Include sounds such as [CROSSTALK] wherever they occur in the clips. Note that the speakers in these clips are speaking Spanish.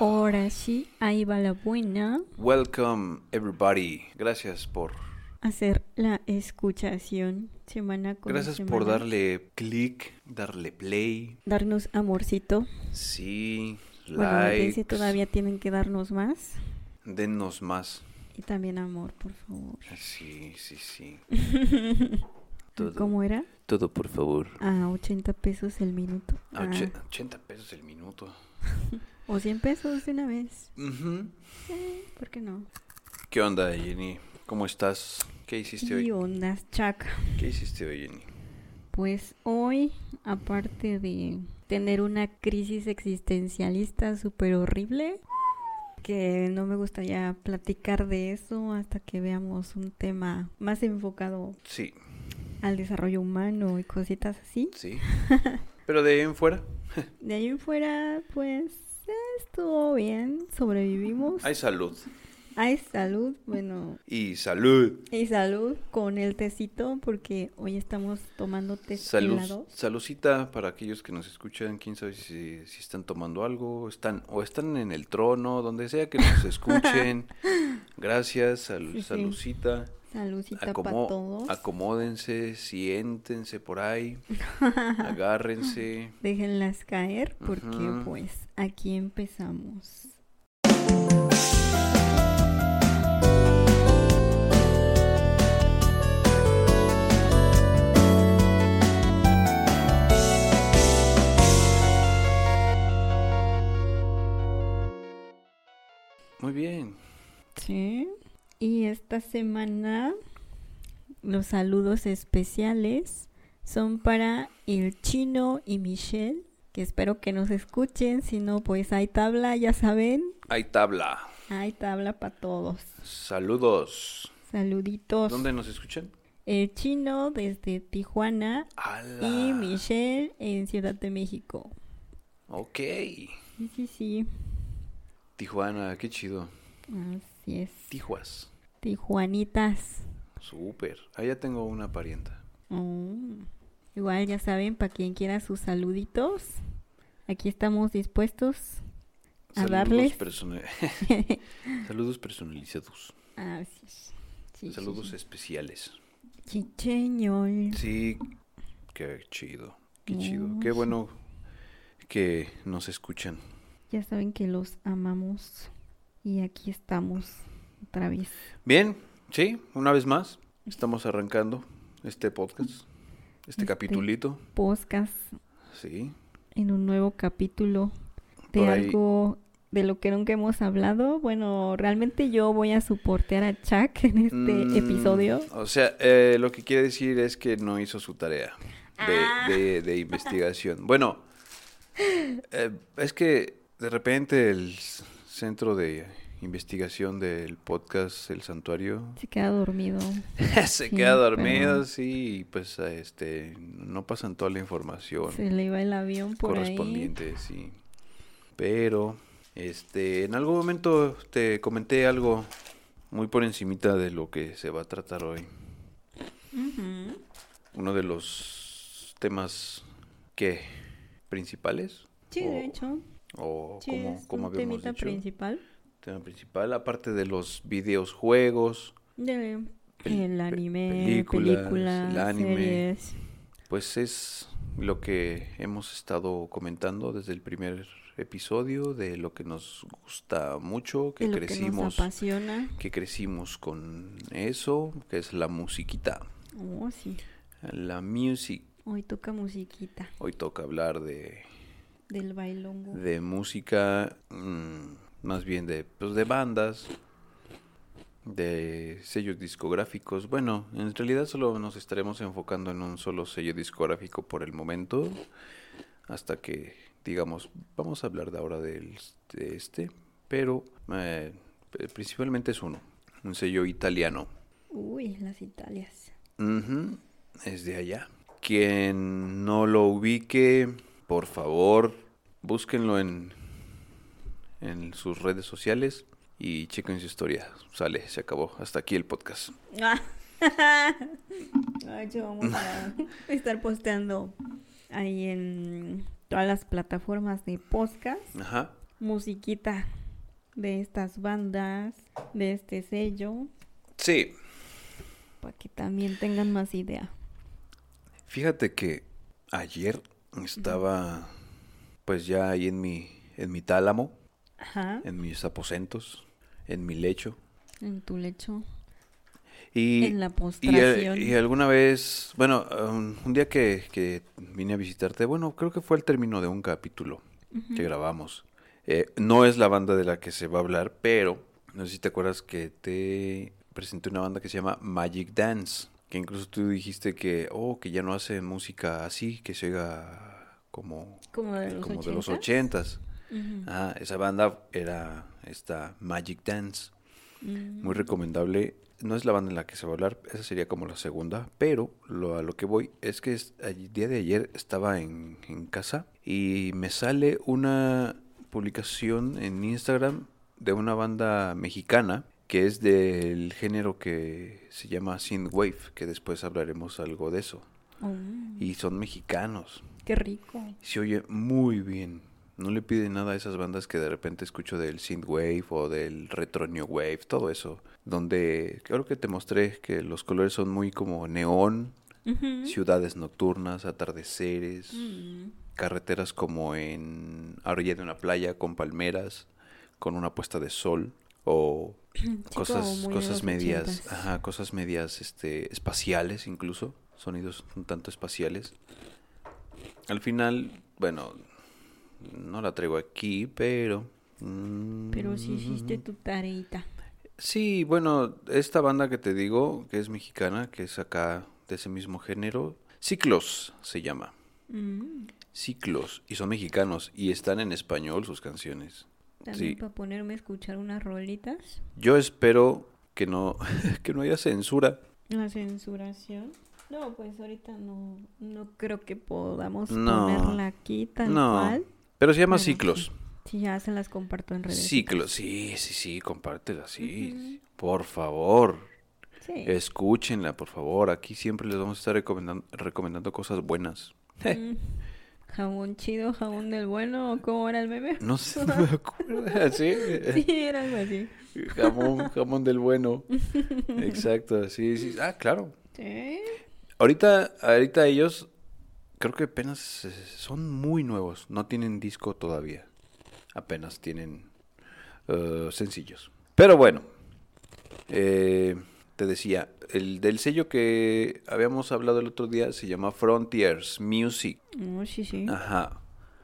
Ahora sí, ahí va la buena. Welcome everybody. Gracias por Hacer la escuchación semana con gracias semana. por darle click, darle play. Darnos amorcito. Sí, Bueno, like. todavía tienen que darnos más. Dennos más. Y también amor, por favor. Sí, sí, sí. [LAUGHS] Todo. ¿Cómo era? Todo por favor. A 80 pesos el minuto. A Ah, och- 80 pesos el minuto. [LAUGHS] o 100 pesos de una vez. Eh, ¿Por qué no? ¿Qué onda, Jenny? ¿Cómo estás? ¿Qué hiciste hoy? Y ondas, chac. ¿Qué hiciste hoy, Jenny? Pues hoy, aparte de tener una crisis existencialista súper horrible, que no me gustaría platicar de eso hasta que veamos un tema más enfocado Sí, al desarrollo humano y cositas así. sí. [LAUGHS] Pero de ahí en fuera, De ahí en fuera, pues estuvo bien, sobrevivimos. hay salud. Hay salud, bueno, Y salud. y salud con el tecito porque hoy estamos tomando té Salud, helado. saludcita para aquellos que nos escuchan, quién sabe si, si están tomando algo, están o están en el trono, donde sea que nos [LAUGHS] escuchen. Gracias, sal- Sí, sí. Saludcita. Para todos. acomódense, siéntense por ahí, [LAUGHS] agárrense. Déjenlas caer porque pues aquí empezamos. Muy bien. Sí. Y esta semana los saludos especiales son para el chino y Michelle, que espero que nos escuchen, si no pues hay tabla, ya saben, Hay tabla. hay tabla para todos. Saludos. Saluditos. ¿Dónde nos escuchan? El chino desde Tijuana y Michelle en Ciudad de México. Ok. Sí, sí, sí. Tijuana, qué chido. Así es. Tijuas. Tijuanitas. Súper. Allá tengo una parienta. Oh. Igual ya saben, para quien quiera sus saluditos, aquí estamos dispuestos a Saludos darles. persona- [LAUGHS] [LAUGHS] Saludos personalizados. Así es. Sí, Saludos sí, especiales. sí. Chicheño. Sí, qué chido. Qué chido. Qué sí. bueno que nos escuchan. Ya saben que los amamos. Y aquí estamos otra vez. Bien, sí, una vez más. Estamos arrancando este podcast. Este Este- capitulito. Podcast Sí. en un nuevo capítulo de algo de lo que nunca hemos hablado. Bueno, realmente yo voy a soportear a Chuck en este Mm, episodio. O sea, eh, lo que quiere decir es que no hizo su tarea de, Ah. de- de investigación. Bueno, eh, es que de repente el centro de investigación del podcast El Santuario Se queda dormido. [LAUGHS] se Sí, queda pero- dormido, sí, y pues este no pasan toda la información Se le iba el avión por ahí. correspondiente, sí. Pero este en algún momento te comenté algo muy por encimita de lo que se va a tratar hoy. Uno de los temas que principales Sí, o, de hecho. O Sí, como, es como un habíamos temita dicho principal. tema principal aparte de los videos juegos De el anime, películas, películas, el anime. series. pues es lo que hemos estado comentando desde el primer episodio de lo que nos gusta mucho que de lo que crecimos nos apasiona. que crecimos con eso que es la musiquita Oh, sí. la music Hoy toca musiquita hoy toca hablar de del bailongo. de música, mm, más bien de, pues de bandas, de sellos discográficos. Bueno, en realidad solo nos estaremos enfocando en un solo sello discográfico por el momento, hasta que digamos, vamos a hablar de ahora de este, pero eh, principalmente es uno, un sello italiano. Uy, las Italias. Es de allá. Quien no lo ubique, por favor, búsquenlo en, en sus redes sociales y chequen su historia. Sale, se acabó. Hasta aquí el podcast. [LAUGHS] Ay, yo vamos [LAUGHS] a estar posteando ahí en todas las plataformas de podcast Ajá. musiquita de estas bandas, de este sello, Sí, para que también tengan más idea. fíjate que ayer estaba pues ya ahí en mi, en mi tálamo, Ajá. en mis aposentos, en mi lecho. En tu lecho. Y, en la eh, postración. y alguna vez, bueno, um, un día que, que vine a visitarte, bueno, creo que fue el término de un capítulo que grabamos. Eh, no es la banda de la que se va a hablar, pero no sé si te acuerdas que te presenté una banda que se llama Magic Dance, que incluso tú dijiste que, oh, que ya no hace música así, que se oiga como, Como de los como de los 80s. ochentas. Ah, esa banda era esta Magic Dance. Mm. Muy recomendable. No es la banda en la que se va a hablar, esa sería como la segunda, pero lo, a lo que voy es que es- el día de ayer estaba en, en casa y me sale una publicación en Instagram de una banda mexicana que es del género que se llama synthwave, que después hablaremos algo de eso. Oh, Y son mexicanos. qué rico. Se oye muy bien. No le pide nada a esas bandas que de repente escucho del synthwave o del retro new wave, todo eso. Donde creo que te mostré que los colores son muy como neón, ciudades nocturnas, atardeceres, Mm. carreteras como en a orilla de una playa con palmeras, con una puesta de sol o [CLEARS THROAT] Sí, cosas cosas medias, ajá, cosas medias este espaciales incluso, sonidos un tanto espaciales. Al final, bueno, no la traigo aquí, pero mm, Pero sí hiciste tu tareita. Sí, bueno, esta banda que te digo, que es mexicana, que es acá de ese mismo género, Ciclos se llama. Mm. Ciclos y son mexicanos y están en español sus canciones. También Sí. para ponerme a escuchar unas rolitas. Yo espero que no [LAUGHS] que no haya censura. La censuración. No, pues ahorita no, no creo que podamos No. ponerla aquí tal No. cual. Pero se llama Ciclos. Sí, ya se las comparto en redes. Ciclos, sí, sí, sí, compártela, sí. Por favor, Sí. escúchenla, por favor. Aquí siempre les vamos a estar recomendando, recomendando cosas buenas. Mm. Jabón chido, jabón del bueno, ¿o cómo era el meme? No sé, no me acuerdo. [LAUGHS] ¿Sí? Sí, era algo así. Jamón, jamón del bueno. [LAUGHS] Exacto, sí, sí. Ah, claro. Sí. Ahorita, ahorita ellos creo que apenas eh, son muy nuevos. No tienen disco todavía. Apenas tienen eh, sencillos. Pero bueno, eh, te decía, el del sello que habíamos hablado el otro día se llama Frontiers Music. Oh, sí, sí. Ajá.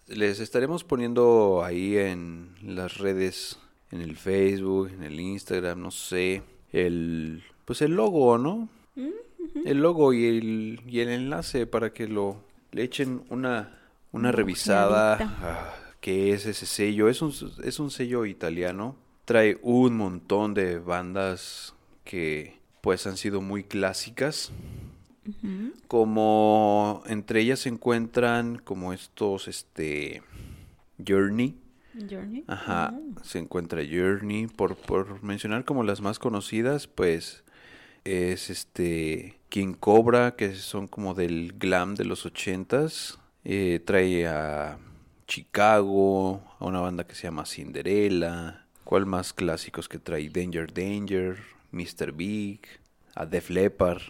Les estaremos poniendo ahí en las redes, en el Facebook, en el Instagram, no sé, el pues el logo, ¿no? Mm, El logo y el y el enlace para que lo le echen una una revisada ah, qué es ese sello. Es un es un sello italiano. Trae un montón de bandas que pues han sido muy clásicas. Como entre ellas se encuentran como estos este Journey. Journey. ajá se encuentra Journey. Por, por mencionar como las más conocidas pues es este King Cobra que son como del glam de los ochentas. Eh, trae a Chicago a una banda que se llama Cinderella. ¿cuál más clásicos que trae? Danger Danger Mr. Big a Def Leppard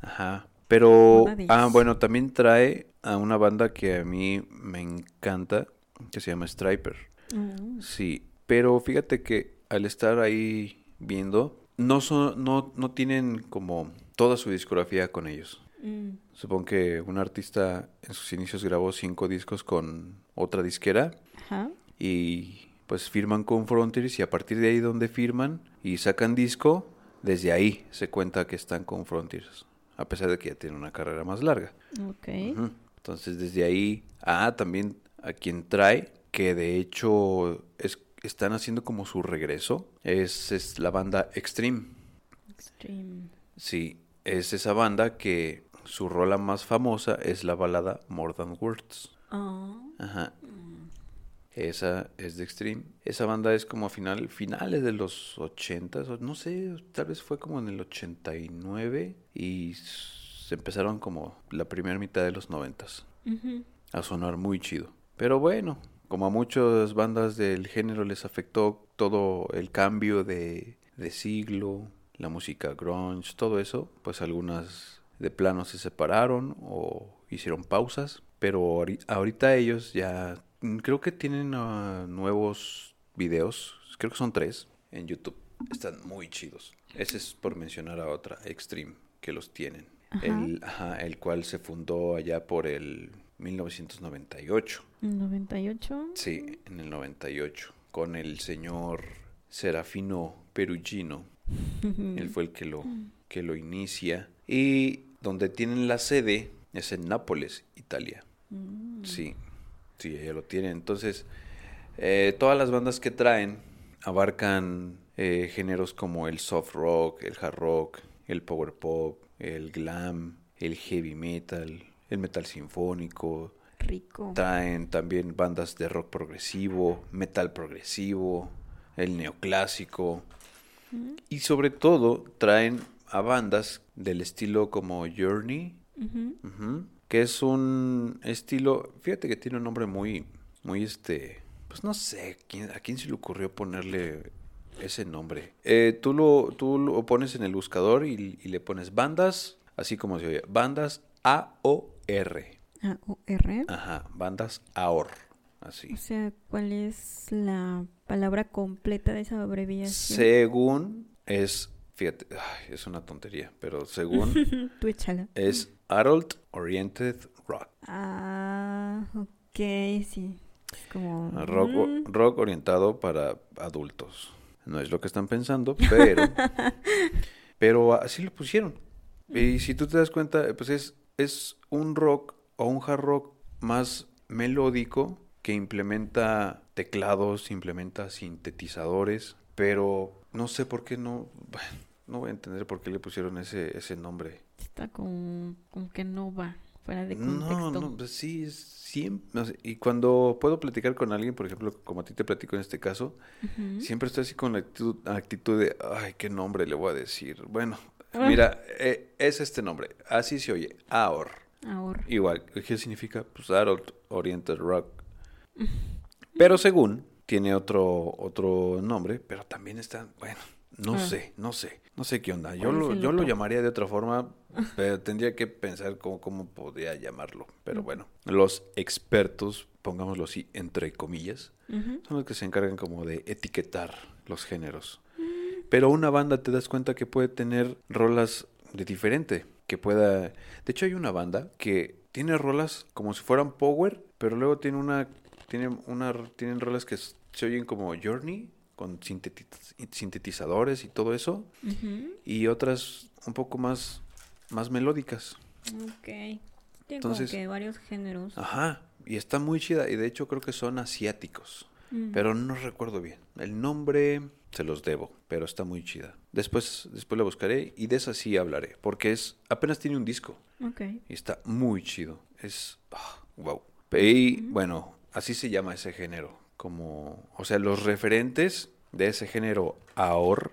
Ajá. Pero, ah, bueno, también trae a una banda que a mí me encanta, que se llama Striper. Mm. Sí, pero fíjate que al estar ahí viendo, no son, no, no tienen como toda su discografía con ellos. Mm. Supongo que un artista en sus inicios grabó cinco discos con otra disquera Ajá. y pues firman con Frontiers y a partir de ahí donde firman y sacan disco, desde ahí se cuenta que están con Frontiers, a pesar de que ya tienen una carrera más larga. Ok. Entonces desde ahí, ah, también a quien trae, que de hecho es, están haciendo como su regreso, es, es la banda Extreme. Extreme. Sí, es esa banda que su rola más famosa es la balada More Than Words. Ah. Ajá. Esa es de Extreme. Esa banda es como a final, finales de los 80, o no sé, tal vez fue como en el 89 y se empezaron como la primera mitad de los 90 Ujú. a sonar muy chido. Pero bueno, como a muchas bandas del género les afectó todo el cambio de, de siglo, la música grunge, todo eso, pues algunas de plano se separaron o hicieron pausas, pero ahorita ellos ya creo que tienen ah, nuevos videos, creo que son tres en YouTube, están muy chidos. Ese es por mencionar a otra, Extreme, que los tienen. El, el cual se fundó allá por el 1998. ¿98? Sí, en el 98, con el señor Serafino Perugino. [LAUGHS] Él fue el que lo, que lo inicia. Y donde tienen la sede es en Nápoles, Italia. Mm. Sí, sí, ya lo tienen. Entonces, eh, todas las bandas que traen abarcan eh, géneros como el soft rock, el hard rock, el power pop, el glam, el heavy metal, el metal sinfónico. Rico. Traen también bandas de rock progresivo, metal progresivo, el neoclásico. Mm. Y sobre todo traen a bandas del estilo como Journey, que es un estilo, fíjate que tiene un nombre muy, muy este, pues no sé, ¿a quién se le ocurrió ponerle ese nombre? Eh, tú, lo, tú lo pones en el buscador y, y le pones bandas, así como se oye, bandas A-O-R. A-O-R. Ajá, bandas AOR. Así. O sea, ¿cuál es la palabra completa de esa abreviación? Según es, fíjate, es una tontería, pero según [LAUGHS] es Adult Oriented Rock. Ah, ok, sí. Es como... Rock, mm. rock orientado para adultos. No es lo que están pensando, pero... [LAUGHS] pero así lo pusieron. Y si tú te das cuenta, pues es, es un rock o un hard rock más melódico que implementa teclados, implementa sintetizadores, pero no sé por qué no, [LAUGHS] no voy a entender por qué le pusieron ese, ese nombre. Está como, que no va fuera de contexto. No, no, pues sí, siempre, y cuando puedo platicar con alguien, por ejemplo, como a ti te platico en este caso, siempre estoy así con la actitud, actitud de, ay, qué nombre le voy a decir. Bueno, ah. mira, eh, es este nombre, así se oye, AOR. AOR. Igual, ¿qué significa? Pues Adult Oriented Rock [LAUGHS] pero según tiene otro, otro nombre, pero también está, bueno, no ah. sé, no sé, no sé qué onda. Yo lo, yo lo llamaría de otra forma, [LAUGHS] pero tendría que pensar cómo, cómo podría llamarlo. Pero bueno, los expertos, pongámoslo así, entre comillas, son los que se encargan como de etiquetar los géneros. Mm. Pero una banda te das cuenta que puede tener rolas de diferente, que pueda... De hecho hay una banda que tiene rolas como si fueran power, pero luego tiene una tienen, una, tienen rolas que se oyen como Journey, con sintetizadores y todo eso. Y otras un poco más, más melódicas. Ok. Entonces, que varios géneros. Ajá. Y está muy chida. Y de hecho creo que son asiáticos. Mm. Pero no recuerdo bien. El nombre se los debo, pero está muy chida. Después, después la buscaré y de esa sí hablaré. Porque es apenas tiene un disco. Ok. Y está muy chido. Es... wow. Ah, y bueno, así se llama ese género. Como, o sea, los referentes de ese género ahora,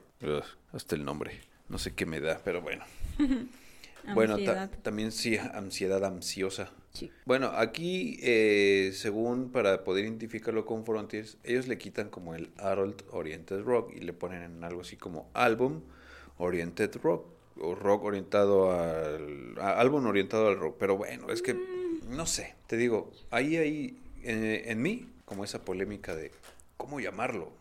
hasta el nombre, no sé qué me da, pero bueno. [LAUGHS] bueno, también sí, ansiedad ansiosa. Sí. Bueno, aquí, eh, según para poder identificarlo con Frontiers, ellos le quitan como el Adult Oriented Rock y le ponen en algo así como Album Oriented Rock o rock orientado al álbum orientado al rock, pero bueno, es que mm. no sé, te digo, ahí ahí en, mí como esa polémica de cómo llamarlo,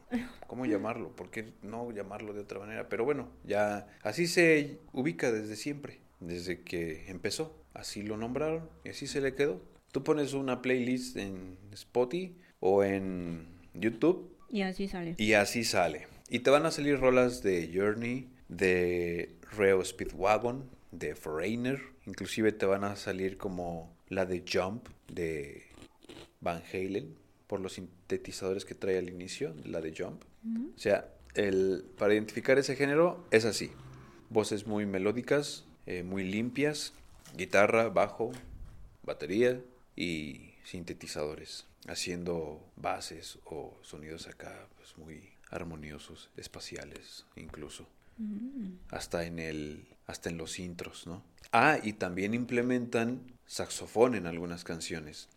cómo llamarlo, por qué no llamarlo de otra manera. Pero bueno, ya así se ubica desde siempre, desde que empezó. Así lo nombraron y así se le quedó. Tú pones una playlist en Spotify o en YouTube. Y así sale. Y así sale. Y te van a salir rolas de Journey, de Reo Speedwagon, de Foreigner. Inclusive te van a salir como la de Jump, de Van Halen por los sintetizadores que trae al inicio, la de Jump. O sea, el, para identificar ese género es así. Voces muy melódicas, eh, muy limpias, guitarra, bajo, batería y sintetizadores, haciendo bases o sonidos acá pues, muy armoniosos, espaciales incluso. Mm. Hasta en el hasta en los intros, ¿no? Ah, y también implementan saxofón en algunas canciones.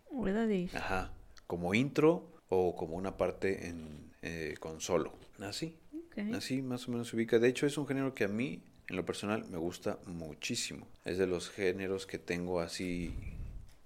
Ajá. Como intro o como una parte en, eh, con solo. Así, así más o menos se ubica. De hecho, es un género que a mí, en lo personal, me gusta muchísimo. Es de los géneros que tengo así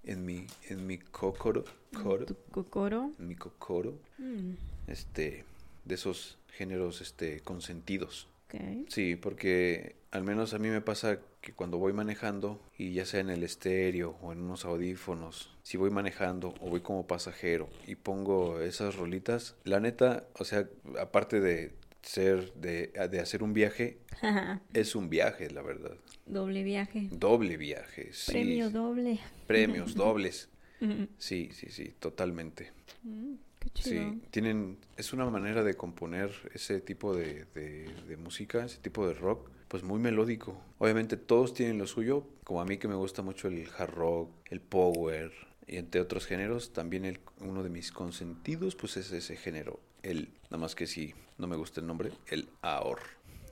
en mi, en mi cocoro, coro, Tu cocoro. en mi cocoro, Mm, este, de esos géneros, este, consentidos. ok. Sí, porque al menos a mí me pasa que cuando voy manejando, y ya sea en el estéreo o en unos audífonos, si voy manejando o voy como pasajero y pongo esas rolitas, la neta, o sea, aparte de ser, de, de hacer un viaje, [LAUGHS] es un viaje, la verdad. Doble viaje. Doble viaje, sí. Premio doble. Premios [LAUGHS] dobles. Mm, Sí, sí, sí, totalmente. mm, qué chido. Sí, tienen, es una manera de componer ese tipo de, de- de música, ese tipo de rock, pues muy melódico. Obviamente todos tienen lo suyo, como a mí que me gusta mucho el hard rock, el power, y entre otros géneros, también el, uno de mis consentidos, pues es ese género, el, nada más que si no me gusta el nombre, el AOR.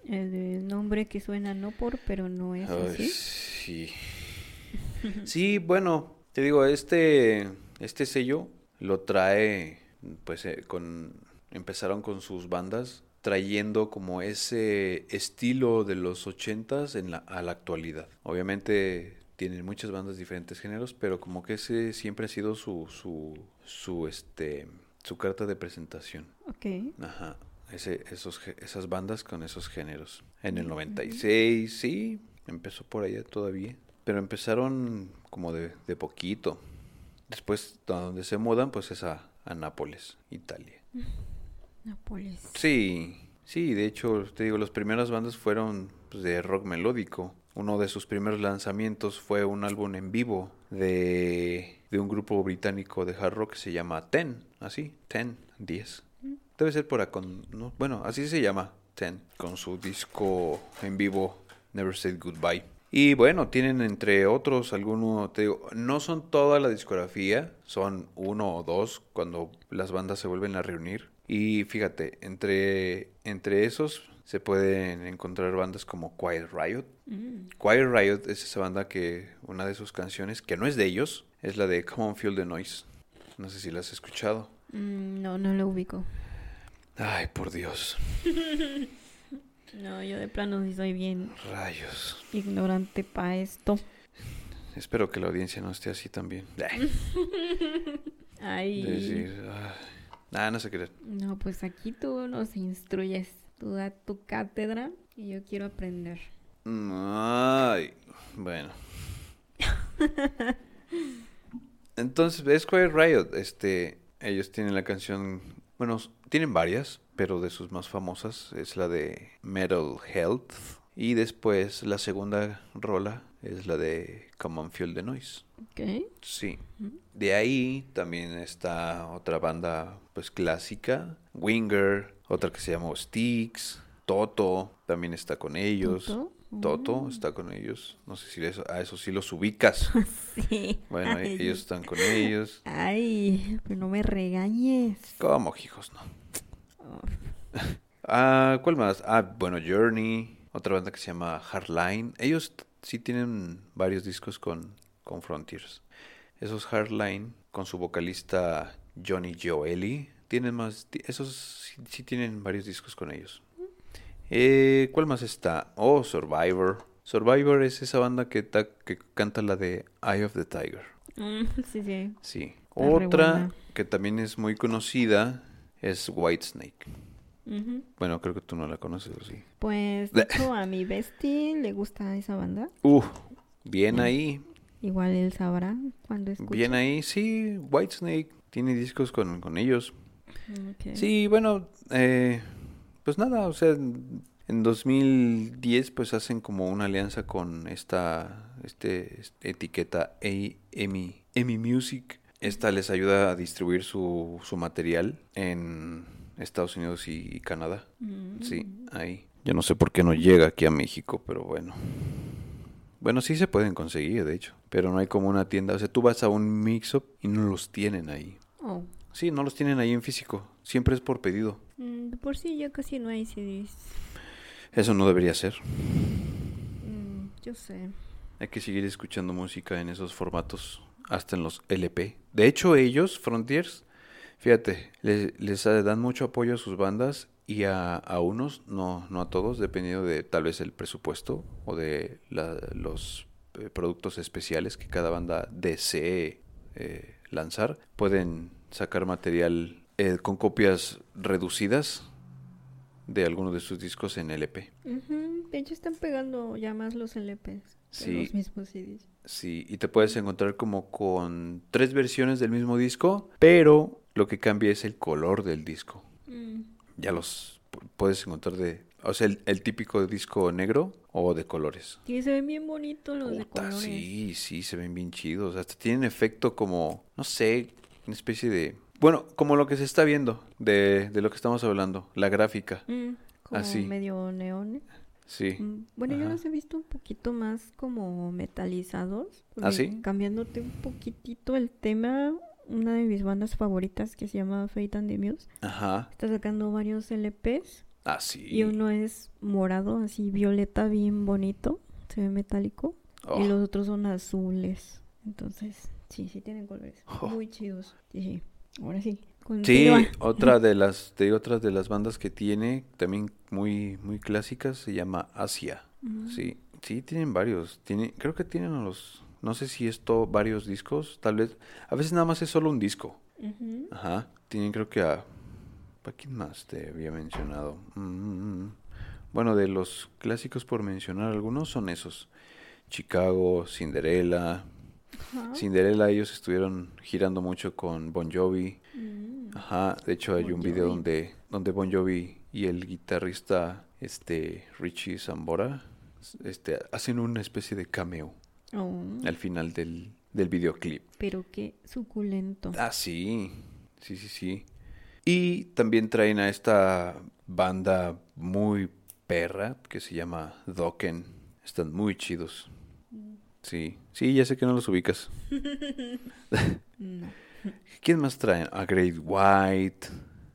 El nombre que suena no por, pero no es Ay, así. sí. [LAUGHS] Sí, bueno, te digo, este, este sello lo trae, pues, eh, con, empezaron con sus bandas trayendo como ese estilo de los ochentas en la, a la actualidad. Obviamente tienen muchas bandas de diferentes géneros, pero como que ese siempre ha sido su, su, su, este, su carta de presentación. Ok. Ajá, ese, esos, esas bandas con esos géneros. En el 96, sí, empezó por allá todavía. Pero empezaron como de, de poquito. Después, donde se mudan, pues es a, a Nápoles, Italia. Nápoles. Sí, sí, de hecho, te digo, las primeras bandas fueron pues, de rock melódico. Uno de sus primeros lanzamientos fue un álbum en vivo de, de un grupo británico de hard rock que se llama Ten, así, Ten, 10. Debe ser por acá, no, bueno, así se llama, Ten, con su disco en vivo Never Said Goodbye. Y bueno, tienen entre otros algunos, te digo, no son toda la discografía, son uno o dos cuando las bandas se vuelven a reunir. Y fíjate, entre, entre esos se pueden encontrar bandas como Quiet Riot. Mm, Quiet Riot es esa banda que una de sus canciones, que no es de ellos, es la de Come on Feel the Noise. No sé si la has escuchado. mm, no, no lo ubico. Ay, por Dios. [LAUGHS] No, yo de plano sí soy bien Rayos. ignorante para esto. Espero que la audiencia no esté así también. [LAUGHS] Ay. De decir, ah, nah, no sé qué. No, pues aquí tú nos instruyes. Tú da tu cátedra y yo quiero aprender. Ay, bueno. Entonces, es Quiet Riot. Este, ellos tienen la canción, bueno, tienen varias, pero de sus más famosas es la de Metal Health. Y después la segunda rola es la de Come on Feel the Noise. Ok. Sí. De ahí también está otra banda pues clásica, Winger, otra que se llama Styx, Toto también está con ellos. ¿Toto? Toto Mm. está con ellos. No sé si eso, a eso sí los ubicas. [LAUGHS] Sí. Bueno, Ay. ellos están con ellos. Ay, pero no me regañes. ¿Cómo, hijos? No. Oh, [LAUGHS] Ah, ¿cuál más? Ah, bueno, Journey, otra banda que se llama Hardline. Ellos sí tienen varios discos con, con Frontiers. Esos Hardline, con su vocalista Johnny Joeli, tienen más, esos sí, tienen varios discos con ellos. Eh, ¿cuál más está? Oh, Survivor. Survivor es esa banda que, ta- que canta la de Eye of the Tiger. mm, [LAUGHS] sí, sí. Sí. Otra que también es muy conocida es Whitesnake. Bueno, creo que tú no la conoces, ¿o sí? Pues, de [LAUGHS] hecho, a mi bestie le gusta esa banda. Uh, bien ahí, Igual él sabrá cuando escuche. bien ahí. Sí, Whitesnake tiene discos con, con ellos. Sí, bueno, eh, pues nada, o sea, en en 2010 pues hacen como una alianza con esta este, etiqueta EMI, EMI Music. Esta les ayuda a distribuir su, su material en Estados Unidos y Canadá. Mm. Sí, ahí. Yo no sé por qué no llega aquí a México, pero bueno. Bueno, sí se pueden conseguir, de hecho. Pero no hay como una tienda. O sea, tú vas a un mix-up y no los tienen ahí. Oh. Sí, no los tienen ahí en físico. Siempre es por pedido. Mm, por sí ya casi no hay CDs. Eso no debería ser. Mm, yo sé. Hay que seguir escuchando música en esos formatos, hasta en los LP. De hecho, ellos, Frontiers, Fíjate, les, les dan mucho apoyo a sus bandas y a, a unos, no, no a todos, dependiendo de tal vez el presupuesto o de la, los eh, productos especiales que cada banda desee eh, lanzar. Pueden sacar material eh, con copias reducidas de algunos de sus discos en LP. Ujú, De hecho, están pegando ya más los LPs que Sí. los mismos CDs. Sí, y te puedes encontrar como con tres versiones del mismo disco, pero lo que cambia es el color del disco. Mm, Ya los pu- puedes encontrar de, o sea, el, el típico disco negro o de colores. Sí, se ven bien bonitos los de colores. sí, sí, se ven bien chidos. Hasta tienen efecto como, no sé, una especie de... Bueno, como lo que se está viendo de, de lo que estamos hablando, la gráfica. Mm, como Así. medio neones. Sí. Mm, Bueno, yo los he visto un poquito más como metalizados. ¿Ah, sí? Cambiándote un poquitito el tema, una de mis bandas favoritas que se llama Fate and the Muse Ajá. está sacando varios LPs Ah, sí. y uno es morado, así violeta bien bonito, se ve metálico, Oh. y los otros son azules. Entonces, sí, sí tienen colores Oh. muy chidos. Sí, sí. Ahora sí. Sí, otra [LAUGHS] de las de otras de las bandas que tiene, también muy muy clásicas, se llama Asia. Sí, sí tienen varios. Tiene, creo que tienen a los, no sé si esto varios discos, tal vez. A veces nada más es solo un disco. Ajá. Tienen creo que a, ¿para quién más te había mencionado? Mm, Bueno, de los clásicos por mencionar algunos son esos. Chicago, Cinderella. Ajá. Cinderella ellos estuvieron girando mucho con Bon Jovi. Mm. Ajá, de hecho hay Bon un video Jovi. donde, donde Bon Jovi y el guitarrista este Richie Zambora este, hacen una especie de cameo Oh, al final del, del videoclip. pero qué suculento. Ah, sí, sí, sí, sí. Y también traen a esta banda muy perra que se llama Dokken. Están muy chidos. Sí, sí, ya sé que no los ubicas. No. [LAUGHS] ¿Quién más traen? A Great White.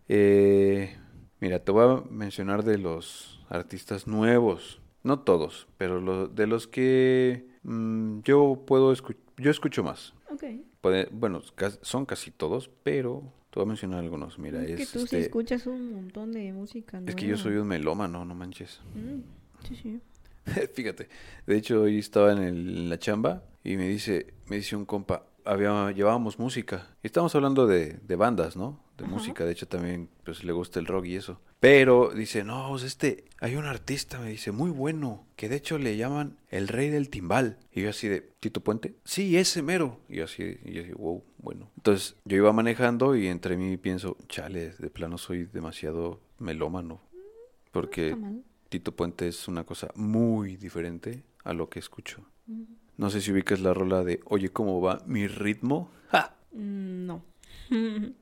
Eh, mira, te voy a mencionar de los artistas nuevos. No todos, pero lo- de los que mm, yo puedo escuchar. Yo escucho más. Ok. Puede- bueno, son casi todos, pero te voy a mencionar algunos. Mira, es es, que tú sí este, escuchas un montón de música es que yo soy un melómano, no manches. Mm, sí, sí. [LAUGHS] Fíjate, de hecho hoy estaba en, el- en la chamba y me dice, me dice un compa, había, llevábamos música. Y estábamos hablando de, de bandas, ¿no? De Ajá. música, de hecho también pues le gusta el rock y eso. Pero dice, no, pues este, hay un artista, me dice, muy bueno, que de hecho le llaman el rey del timbal. Y yo así de, ¿Tito Puente? Sí, ese mero. Y yo así, y yo así, wow, bueno. Entonces yo iba manejando y entre mí pienso, chale, de plano soy demasiado melómano. Porque... Tito Puente es una cosa muy diferente a lo que escucho. Mm, No sé si ubicas la rola de Oye, ¿cómo va mi ritmo? ¡Ja! mm, no. [LAUGHS]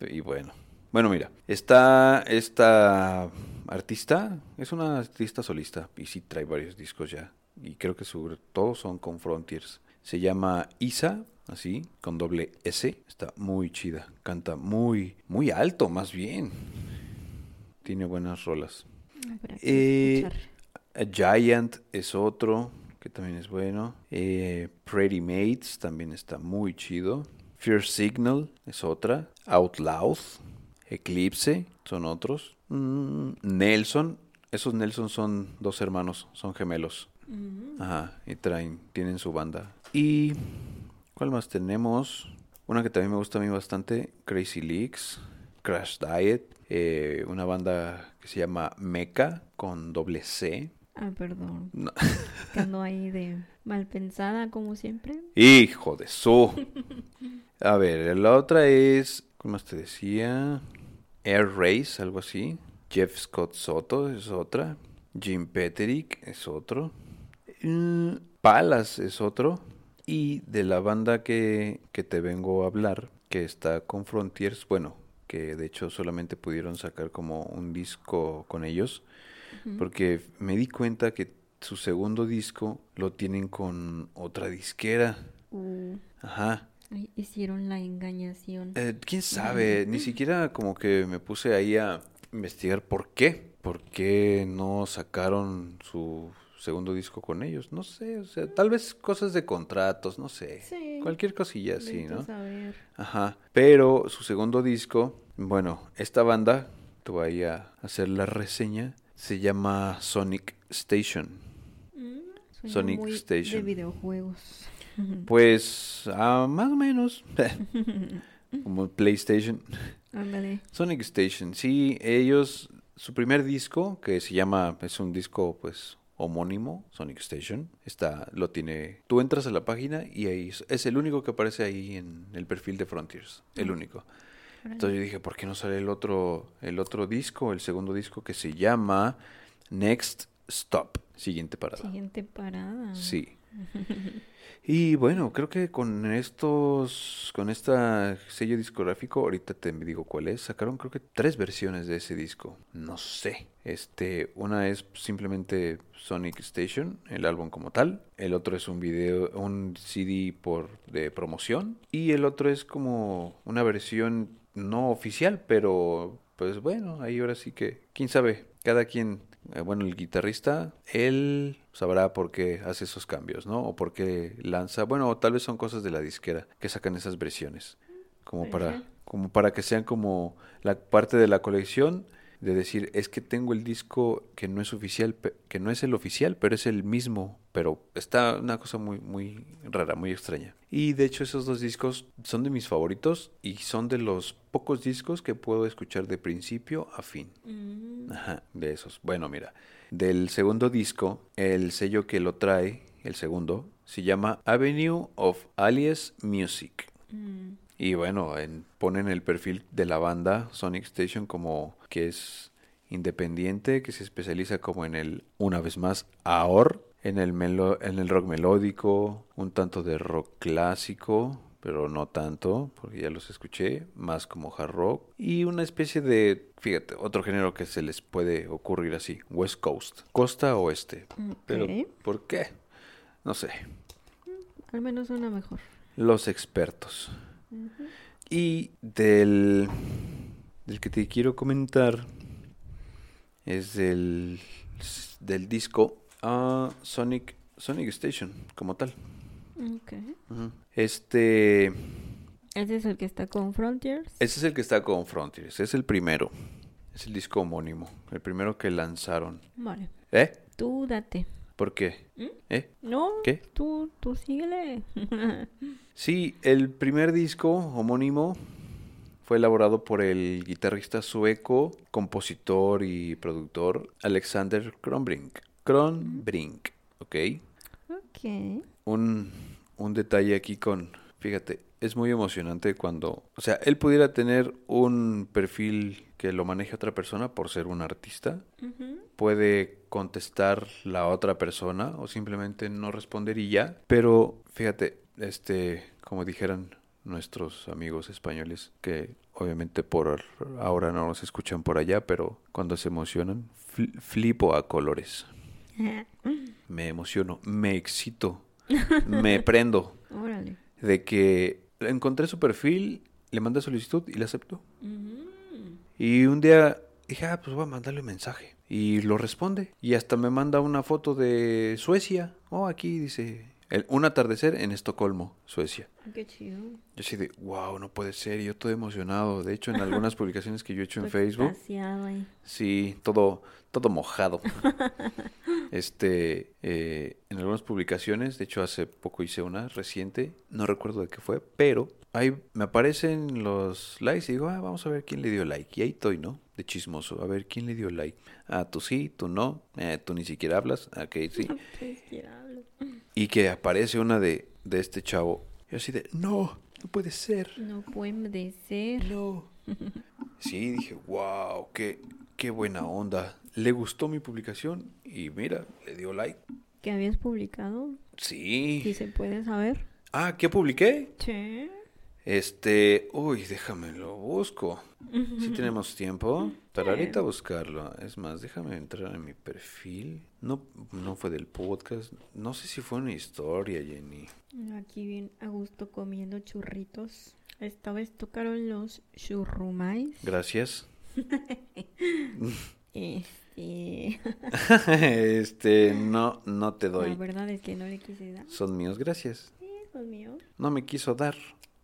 Y bueno. Bueno, mira, está esta artista, es una artista solista y sí trae varios discos ya. Y creo que sobre todo son con Frontiers. Se llama Isa, así, con doble S. Está muy chida. Canta muy, muy alto, más bien. Tiene buenas rolas. Que Eh. A Giant es otro que también es bueno. Eh, Pretty Mates también está muy chido. Fear Signal es otra. Out Loud, Eclipse son otros. Mm, Nelson, esos Nelson son dos hermanos, son gemelos. Ajá, y traen, tienen su banda. Y ¿cuál más tenemos? Una que también me gusta a mí bastante, Crazy Leaks, Crash Diet, eh, una banda que se llama Mecha con doble C. Ah, perdón. No. Que ando ahí de mal pensada, como siempre. Hijo de su. A ver, la otra es, ¿cómo te decía? Air Race, algo así. Jeff Scott Soto es otra. Jim Peterick es otro. Mm, Palas es otro. Y de la banda que, que te vengo a hablar, que está con Frontiers, bueno, que de hecho solamente pudieron sacar como un disco con ellos, Porque me di cuenta que su segundo disco lo tienen con otra disquera. Uh, Ajá. hicieron la engañación. Eh, ¿Quién sabe? Ni siquiera como que me puse ahí a investigar por qué. ¿Por qué no sacaron su segundo disco con ellos. No sé, o sea, tal vez cosas de contratos, no sé. Sí. Cualquier cosilla así, ¿no? saber. Ajá. Pero su segundo disco, bueno, esta banda, te voy a hacer la reseña, se llama Sonic Station. Mm, Sonic muy Station. De videojuegos. [LAUGHS] Pues, ah, más o menos. [LAUGHS] Como PlayStation. Ándale. Sonic Station, sí, ellos, su primer disco, que se llama, es un disco, pues, homónimo, Sonic Station, está, lo tiene, tú entras a la página y ahí es el único que aparece ahí en el perfil de Frontiers, el único. Entonces yo dije, ¿por qué no sale el otro, el otro disco, el segundo disco que se llama Next Stop, siguiente parada? Siguiente parada. Sí. [LAUGHS] Y bueno, creo que con estos, con esta sello discográfico, ahorita te digo cuál es, sacaron creo que tres versiones de ese disco. No sé. Este, una es simplemente Sonic Station, el álbum como tal. El otro es un video, un CD por de promoción. Y el otro es como una versión no oficial, pero pues bueno, ahí ahora sí que, quién sabe, cada quien eh, bueno, el guitarrista, él sabrá por qué hace esos cambios, ¿no? O por qué lanza, bueno, o tal vez son cosas de la disquera que sacan esas versiones, como para, como para que sean como la parte de la colección de decir, es que tengo el disco que no es oficial, que no es el oficial, pero es el mismo, pero está una cosa muy, muy rara, muy extraña. Y de hecho esos dos discos son de mis favoritos y son de los pocos discos que puedo escuchar de principio a fin. Mm, Ajá, de esos. Bueno, mira, del segundo disco, el sello que lo trae, el segundo, se llama Avenue of Alias Music. mm, Y bueno, en- ponen el perfil de la banda Sonic Station como que es independiente, que se especializa como en el, una vez más, AOR, en el, melo- en el rock melódico, un tanto de rock clásico, pero no tanto, porque ya los escuché, más como hard rock, y una especie de, fíjate, otro género que se les puede ocurrir así, West Coast, costa oeste. Pero. ¿por qué? No sé, Al menos una mejor. los expertos. Y del, del que te quiero comentar es del, del disco ah, Sonic, Sonic Station, como tal. Ok. Ujú. Este, Ese es el que está con Frontiers. ese es el que está con Frontiers, es el primero. Es el disco homónimo, el primero que lanzaron. Vale. ¿Eh? Tú date. ¿Por qué? ¿Eh? No, ¿Qué? tú, tú síguele. [LAUGHS] Sí, el primer disco homónimo fue elaborado por el guitarrista sueco, compositor y productor Alexander Kronbrink. Kronbrink, ¿ok? ok. Un, un detalle aquí con, fíjate, es muy emocionante cuando, o sea, él pudiera tener un perfil que lo maneje otra persona por ser un artista, puede contestar la otra persona o simplemente no responder y ya. Pero fíjate, este, como dijeran nuestros amigos españoles, que obviamente por ahora no nos escuchan por allá, pero cuando se emocionan, fl- flipo a colores. [LAUGHS] Me emociono, me excito, me [LAUGHS] prendo Órale. de que encontré su perfil, le mandé solicitud y le aceptó. Mm. Y un día dije, ah, pues voy a mandarle un mensaje. Y lo responde. Y hasta me manda una foto de Suecia. Oh, aquí dice, el- un atardecer en Estocolmo, Suecia. Qué chido. Yo así de, wow, no puede ser. Y yo todo emocionado. De hecho, en [LAUGHS] algunas publicaciones que yo he hecho en Facebook, ahí. sí, todo, todo mojado. [LAUGHS] Este, eh, en algunas publicaciones, de hecho hace poco hice una reciente, no recuerdo de qué fue, pero ahí me aparecen los likes y digo, ah, vamos a ver quién le dio like. Y ahí estoy, ¿no? De chismoso, a ver quién le dio like. Ah, tú sí, tú no, eh, tú ni siquiera hablas, ok, sí. [LAUGHS] Inspirable. Y que aparece una de, de este chavo. Y así de, no, no puede ser. No puede ser. No. [LAUGHS] Sí, dije, wow, qué, qué buena onda. Le gustó mi publicación y mira, le dio like. ¿Qué habías publicado? Si Sí. se puede saber. Ah, ¿qué publiqué? Sí. Este, uy, déjame lo busco. Si tenemos tiempo para ahorita buscarlo. Es más, déjame entrar en mi perfil. No, no fue del podcast. No sé si fue una historia, Jenny. Aquí bien a gusto comiendo churritos. Esta vez tocaron los churrumais. Gracias. [LAUGHS] Este. [LAUGHS] este, no, no te La doy. verdad es que no le quise dar. Son míos, gracias. Sí, son míos. No me quiso dar.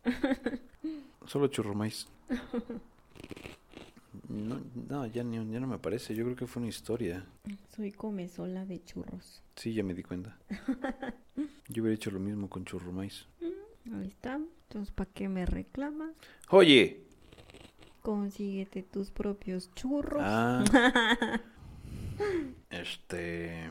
[LAUGHS] Solo churrumais. No, no ya, ni- ya no me parece. Yo creo que fue una historia. Soy comezola de churros. Sí, ya me di cuenta. [LAUGHS] Yo hubiera hecho lo mismo con churrumais. Ahí está. Entonces, ¿para qué me reclamas? Oye. Consíguete tus propios churros. Ah. [LAUGHS] Este.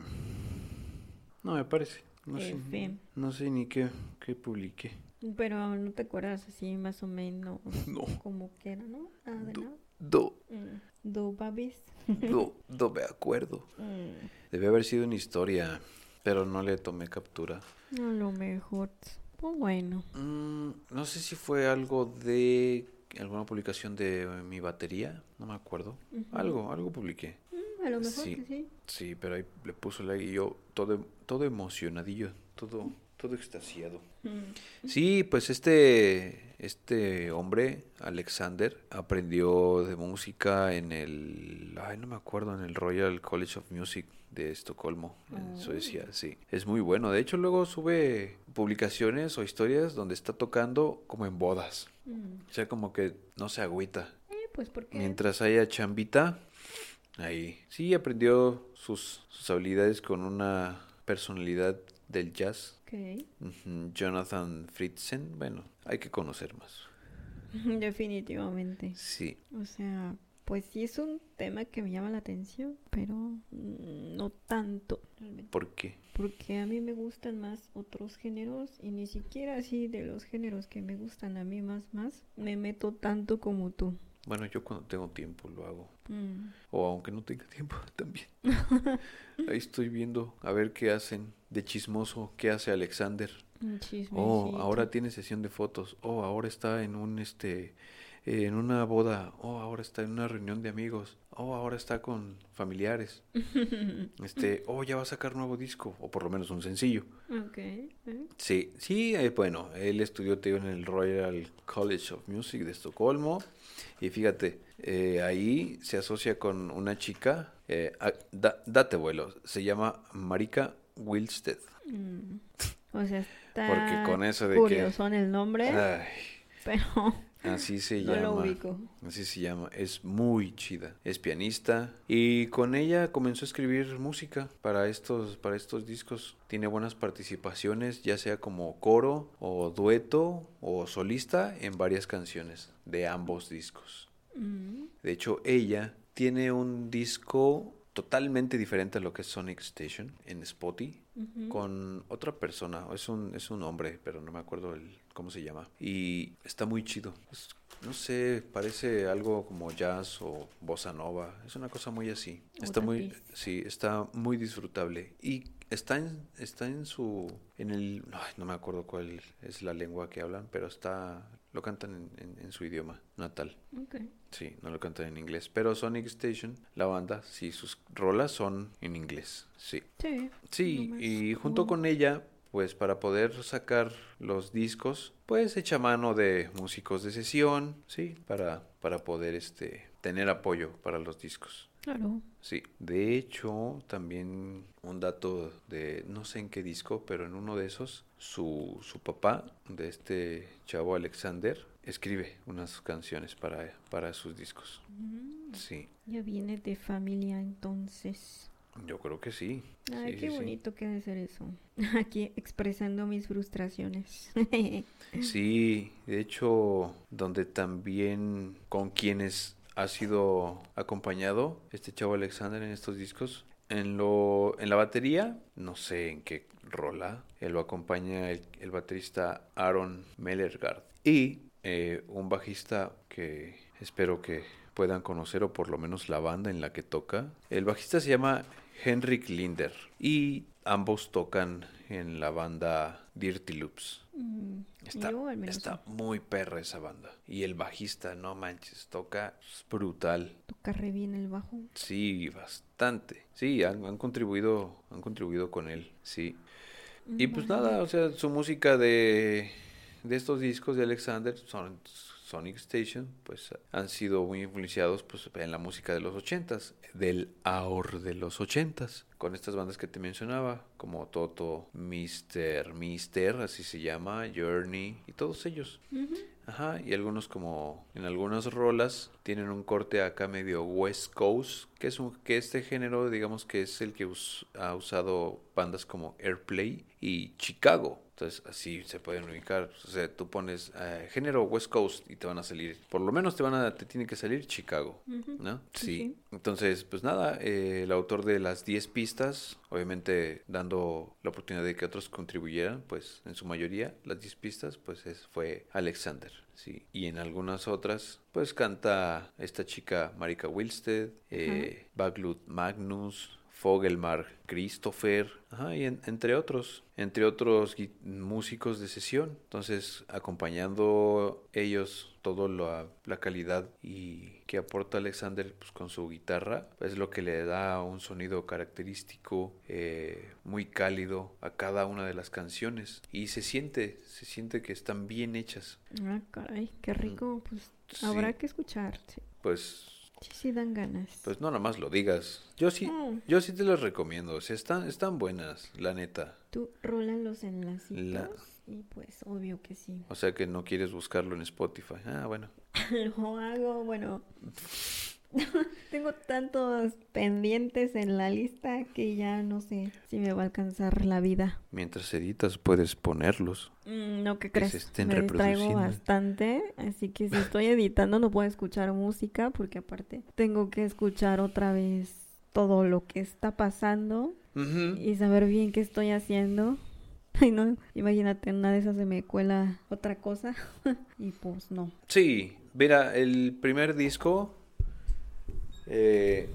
No me parece. No sé, no sé ni qué, qué publiqué. Pero no te acuerdas así más o menos [LAUGHS] No. como que era, ¿no? Ah, de Do- nada. Do, Mm. Do babis. [LAUGHS] do, do me acuerdo. Mm. Debe haber sido una historia, pero no le tomé captura. A lo mejor. Pues bueno. Mm, no sé si fue algo de alguna publicación de mi batería, no me acuerdo. Algo, algo publiqué. Mm, a lo mejor Sí. que sí. Sí, pero ahí le puso like y yo todo, todo emocionadillo, todo, [LAUGHS] todo extasiado. Mm. Sí, pues este, este hombre, Alexander, aprendió de música en el, ay, no me acuerdo, en el Royal College of Music de Estocolmo, en Oh. Suecia, sí. Es muy bueno. De hecho, luego sube publicaciones o historias donde está tocando como en bodas. Mm. O sea, como que no se agüita. Eh, pues porque. Mientras haya chambita, ahí. Sí, aprendió sus, sus habilidades con una personalidad del jazz. Ok. Ujú, Jonathan Fritzen, bueno, hay que conocer más. [LAUGHS] Definitivamente. Sí, O sea, pues sí es un tema que me llama la atención, pero no tanto realmente. ¿por qué? Porque a mí me gustan más otros géneros y ni siquiera así de los géneros que me gustan a mí más más me meto tanto como tú. Bueno, yo cuando tengo tiempo lo hago. Mm. O aunque no tenga tiempo [LAUGHS] también. [LAUGHS] Ahí estoy viendo a ver qué hacen de chismoso, qué hace Alexander. Oh, ahora tiene sesión de fotos. Oh, ahora está en un este en una boda. Oh, ahora está en una reunión de amigos. Oh, ahora está con familiares. [LAUGHS] Este, oh, ya va a sacar nuevo disco o por lo menos un sencillo. ok. ¿eh? Sí, sí, eh, bueno, él estudió te digo, en el Royal College of Music de Estocolmo y fíjate, eh, ahí se asocia con una chica, eh, ah, da- date vuelo, se llama Marika Wilsted. Mm. O sea, está Porque con eso de que- curioso en el nombre, Ay, pero así se no lo llama. ubico. Así se llama, es muy chida, es pianista y con ella comenzó a escribir música para estos, para estos discos. Tiene buenas participaciones, ya sea como coro o dueto o solista en varias canciones de ambos discos. Mm. De hecho, ella tiene un disco totalmente diferente a lo que es Sonic Station en Spotify Ujú. con otra persona, es un, es un hombre, pero no me acuerdo el, cómo se llama. Y está muy chido. Es- no sé, parece algo como jazz o bossa nova. Es una cosa muy así. Está muy, sí, está muy disfrutable. Y está en, está en su, en el, no me acuerdo cuál es la lengua que hablan, pero está, lo cantan en, en- en su idioma natal. Sí, no lo cantan en inglés. Pero Sonic Station, la banda, sí, sus rolas son en inglés. Sí. Sí. Sí, y junto con ella, pues para poder sacar los discos, pues echa mano de músicos de sesión, sí, para, para poder este tener apoyo para los discos. Claro. Sí, de hecho, también un dato de no sé en qué disco, pero en uno de esos, su, su papá, de este chavo Alexander, escribe unas canciones para, para sus discos. Mm. Sí, Ya viene de familia entonces. yo creo que sí. Ay, Sí, qué sí, sí. bonito que debe ser eso. [LAUGHS] Aquí expresando mis frustraciones. [LAUGHS] Sí, de hecho, donde también con quienes ha sido acompañado este chavo Alexander en estos discos, en la batería, no sé en qué rola, él lo acompaña el, el baterista Aaron Mellergard y eh, un bajista que espero que puedan conocer o por lo menos la banda en la que toca. El bajista se llama Henrik Linder y ambos tocan en la banda Dirty Loops. Mm, Está, yo al menos está muy perra esa banda. Y el bajista, no manches, toca brutal. toca re bien el bajo. Sí, bastante. Sí, han, han contribuido, han contribuido con él, sí. Y pues Vale. nada, o sea, su música de, de estos discos de Alexander son, Sonic Station, pues han sido muy influenciados pues, en la música de los ochentas, del AOR de los ochentas, con estas bandas que te mencionaba, como Toto, Mister, Mister, así se llama, Journey y todos ellos. Ajá, y algunos como en algunas rolas tienen un corte acá medio West Coast, que es un que este género digamos que es el que ha usado bandas como Airplay y Chicago. Entonces así se pueden ubicar. O sea, tú pones eh, género West Coast y te van a salir, por lo menos te van a, te tiene que salir Chicago, ¿no? Sí. Entonces, pues nada, eh, el autor de las 10 pistas, obviamente dando la oportunidad de que otros contribuyeran, pues en su mayoría las 10 pistas, pues es, fue Alexander. Sí, y en algunas otras, pues canta esta chica Marika Wilsted, eh, Magnus, Fogelmar Christopher, y entre otros, entre otros músicos de sesión. Entonces, acompañando ellos toda la, la, calidad y que aporta Alexander pues, con su guitarra, es lo que le da un sonido característico, eh, muy cálido a cada una de las canciones. Y se siente, se siente que están bien hechas. Ah, caray, qué rico. Pues habrá que escuchar. Pues Sí, sí dan ganas. Pues no más lo digas. Yo sí, mm. yo sí te los recomiendo. Están, están buenas, la neta. Tú rolan los enlaces. Y pues, obvio que sí. O sea que no quieres buscarlo en Spotify. Ah, bueno. [LAUGHS] lo hago, bueno. [LAUGHS] Tengo tantos pendientes en la lista que ya no sé si me va a alcanzar la vida. Mientras editas puedes ponerlos. Mm, no, ¿qué crees? me distraigo bastante, así que si estoy [LAUGHS] editando no puedo escuchar música porque aparte tengo que escuchar otra vez todo lo que está pasando y saber bien qué estoy haciendo. [LAUGHS] Ay, no, imagínate, una de esas se me cuela otra cosa y pues no. Sí, mira, el primer disco eh,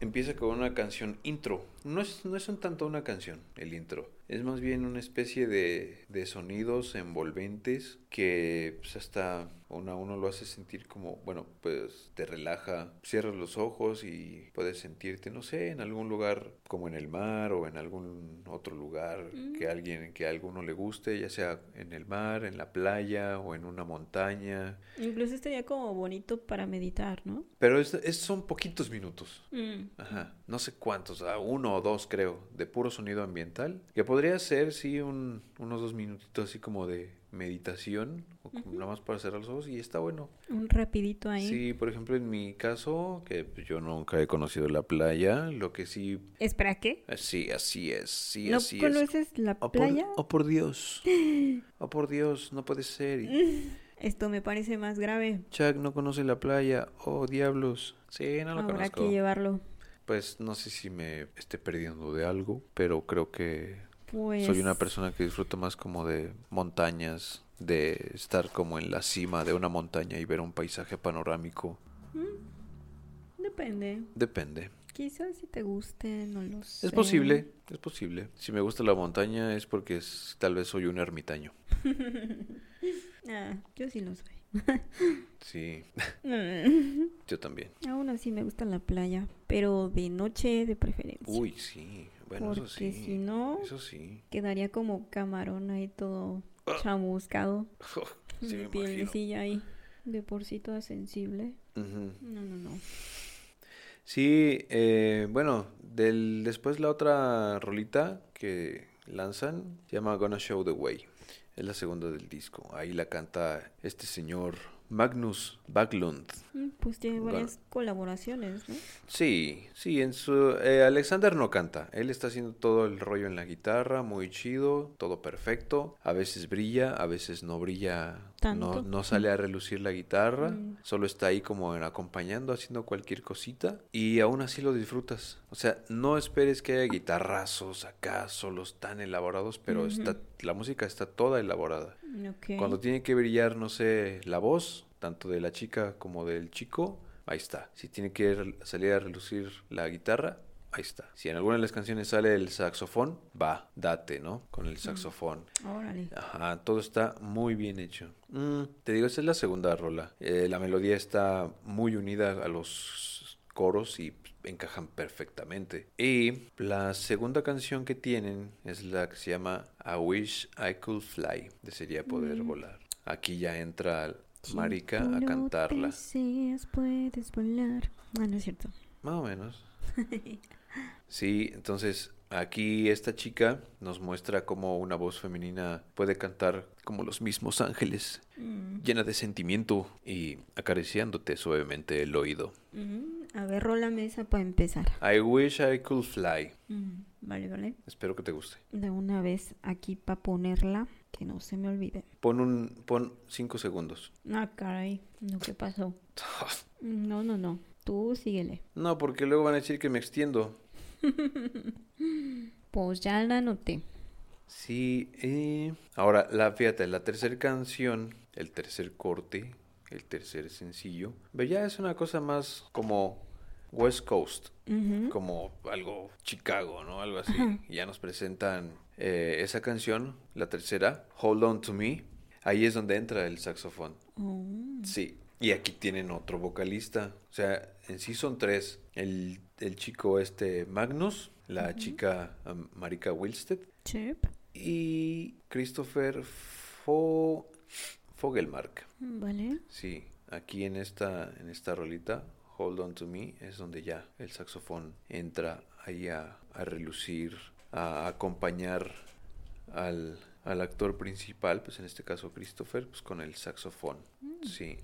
empieza con una canción intro. No es, no es un tanto una canción, el intro. Es más bien una especie de, de sonidos envolventes que pues, hasta una, uno lo hace sentir como, bueno, pues te relaja, cierras los ojos y puedes sentirte, no sé, en algún lugar como en el mar o en algún otro lugar mm. que alguien, que a alguno le guste, ya sea en el mar, en la playa o en una montaña. Incluso estaría como bonito para meditar, ¿no? Pero es, son poquitos minutos. Mm. Ajá, no sé cuántos, uno o dos creo, de puro sonido ambiental, que podría ser, sí, un, unos dos minutitos así como de meditación, o nada más para cerrar los ojos, y está bueno. Un rapidito ahí. Sí, por ejemplo, en mi caso, que yo nunca he conocido la playa, lo que sí... ¿Espera qué? Eh, sí, así es, sí, ¿No así conoces la playa? oh, por Dios. [GASPS] oh, por Dios, no puede ser. [LAUGHS] Esto me parece más grave. Chuck no conoce la playa. Oh, diablos. Sí, no lo Habrá conozco. que llevarlo. Pues no sé si me esté perdiendo de algo, pero creo que pues... soy una persona que disfruta más como de montañas, de estar como en la cima de una montaña y ver un paisaje panorámico. Mm, depende. Depende. Quizás si te guste, no lo sé. Es posible, es posible. Si me gusta la montaña es porque tal vez soy un ermitaño. [LAUGHS] ah, yo sí lo soy. Sí. Yo también. Aún así me gusta la playa, pero de noche de preferencia. Uy, sí. Bueno, Porque eso sí. si no, eso sí. quedaría como camarón ahí todo ah. chamuscado. [LAUGHS] sí, Mi pielecilla ahí, de por sí toda sensible. No, no, no. Sí, eh, bueno, del, después la otra rolita que lanzan se llama Gonna Show the Way. Es la segunda del disco. Ahí la canta este señor Magnus Backlund. Mm, pues tiene varias colaboraciones, ¿no? Sí, sí, en su eh, Alexander no canta, él está haciendo todo el rollo en la guitarra, muy chido, todo perfecto, a veces brilla, a veces no brilla, no, no sale a relucir la guitarra, mm. solo está ahí como acompañando, haciendo cualquier cosita y aún así lo disfrutas. O sea, no esperes que haya guitarrazos acá, solos tan elaborados, pero está, la música está toda elaborada. Cuando tiene que brillar, no sé, la voz, tanto de la chica como del chico, ahí está. Si tiene que salir a relucir la guitarra, ahí está. Si en alguna de las canciones sale el saxofón, va, date, ¿no? Con el saxofón. Órale. Ajá, todo está muy bien hecho. Mm, te digo, esa es la segunda rola. Eh, la melodía está muy unida a los coros y encajan perfectamente. Y la segunda canción que tienen es la que se llama I Wish I Could Fly, desearía poder mm. volar. Aquí ya entra Marica a cantarla. deseas, puedes volar. Ah, no es cierto. Más o menos. [LAUGHS] Sí, entonces aquí esta chica nos muestra cómo una voz femenina puede cantar como los mismos ángeles, Mm. llena de sentimiento y acariciándote suavemente el oído. Mm, A ver, rola mesa para empezar. I wish I could fly. Mm, Vale, vale. Espero que te guste. De una vez aquí para ponerla, que no se me olvide. Pon un pon cinco segundos. Ah, caray. No, ¿qué pasó? [LAUGHS] No, no, no. Tú síguele. No, porque luego van a decir que me extiendo. [LAUGHS] Pues ya la anoté. Sí, eh, ahora la fíjate, la tercera canción, el tercer corte, el tercer sencillo, pero ya es una cosa más como West Coast, como algo Chicago, ¿no? Algo así. Y Ya nos presentan eh, esa canción, la tercera, Hold On To Me. Ahí es donde entra el saxofón. Oh. Sí, y aquí tienen otro vocalista. O sea, en sí son tres. El, el chico este Magnus, la chica um, Marika Wilsted Chip. y Christopher Fo Fogelmark. Vale. Sí, aquí en esta, en esta rolita, Hold On To Me, es donde ya el saxofón entra ahí a, a relucir, a acompañar al, al actor principal, pues en este caso Christopher, pues con el saxofón. Sí.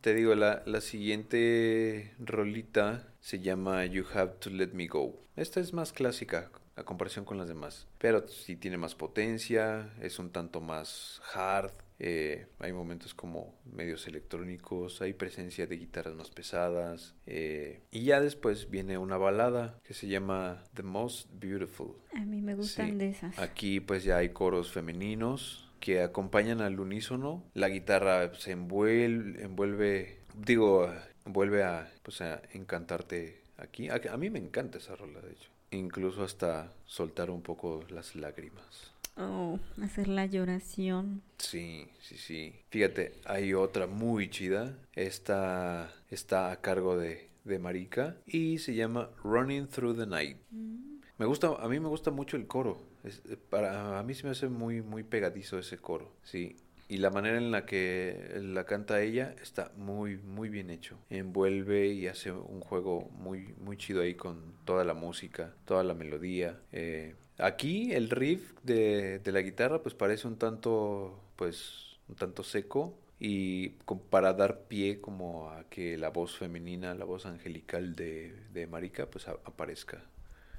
Te digo, la, la siguiente rolita se llama You Have to Let Me Go. Esta es más clásica a comparación con las demás, pero sí tiene más potencia, es un tanto más hard. eh, hay momentos como medios electrónicos, hay presencia de guitarras más pesadas. eh, y ya después viene una balada que se llama The Most Beautiful. A mí me gustan Sí. de esas. Aquí pues ya hay coros femeninos que acompañan al unísono. La guitarra se envuelve, envuelve digo, vuelve a, pues, a encantarte aquí. A, a mí me encanta esa rola, de hecho. Incluso hasta soltar un poco las lágrimas. Oh, hacer la lloración. Sí, sí, sí. Fíjate, hay otra muy chida. Esta está a cargo de, de Marika y se llama Running Through the Night. Me gusta, a mí me gusta mucho el coro. Eh, para a mí se me hace muy muy pegadizo ese coro, sí. Y la manera en la que la canta ella está muy muy bien hecho. Envuelve y hace un juego muy muy chido ahí con toda la música, toda la melodía. Eh, aquí el riff de, de la guitarra pues parece un tanto pues un tanto seco y para dar pie como a que la voz femenina, la voz angelical de, de Marika pues aparezca.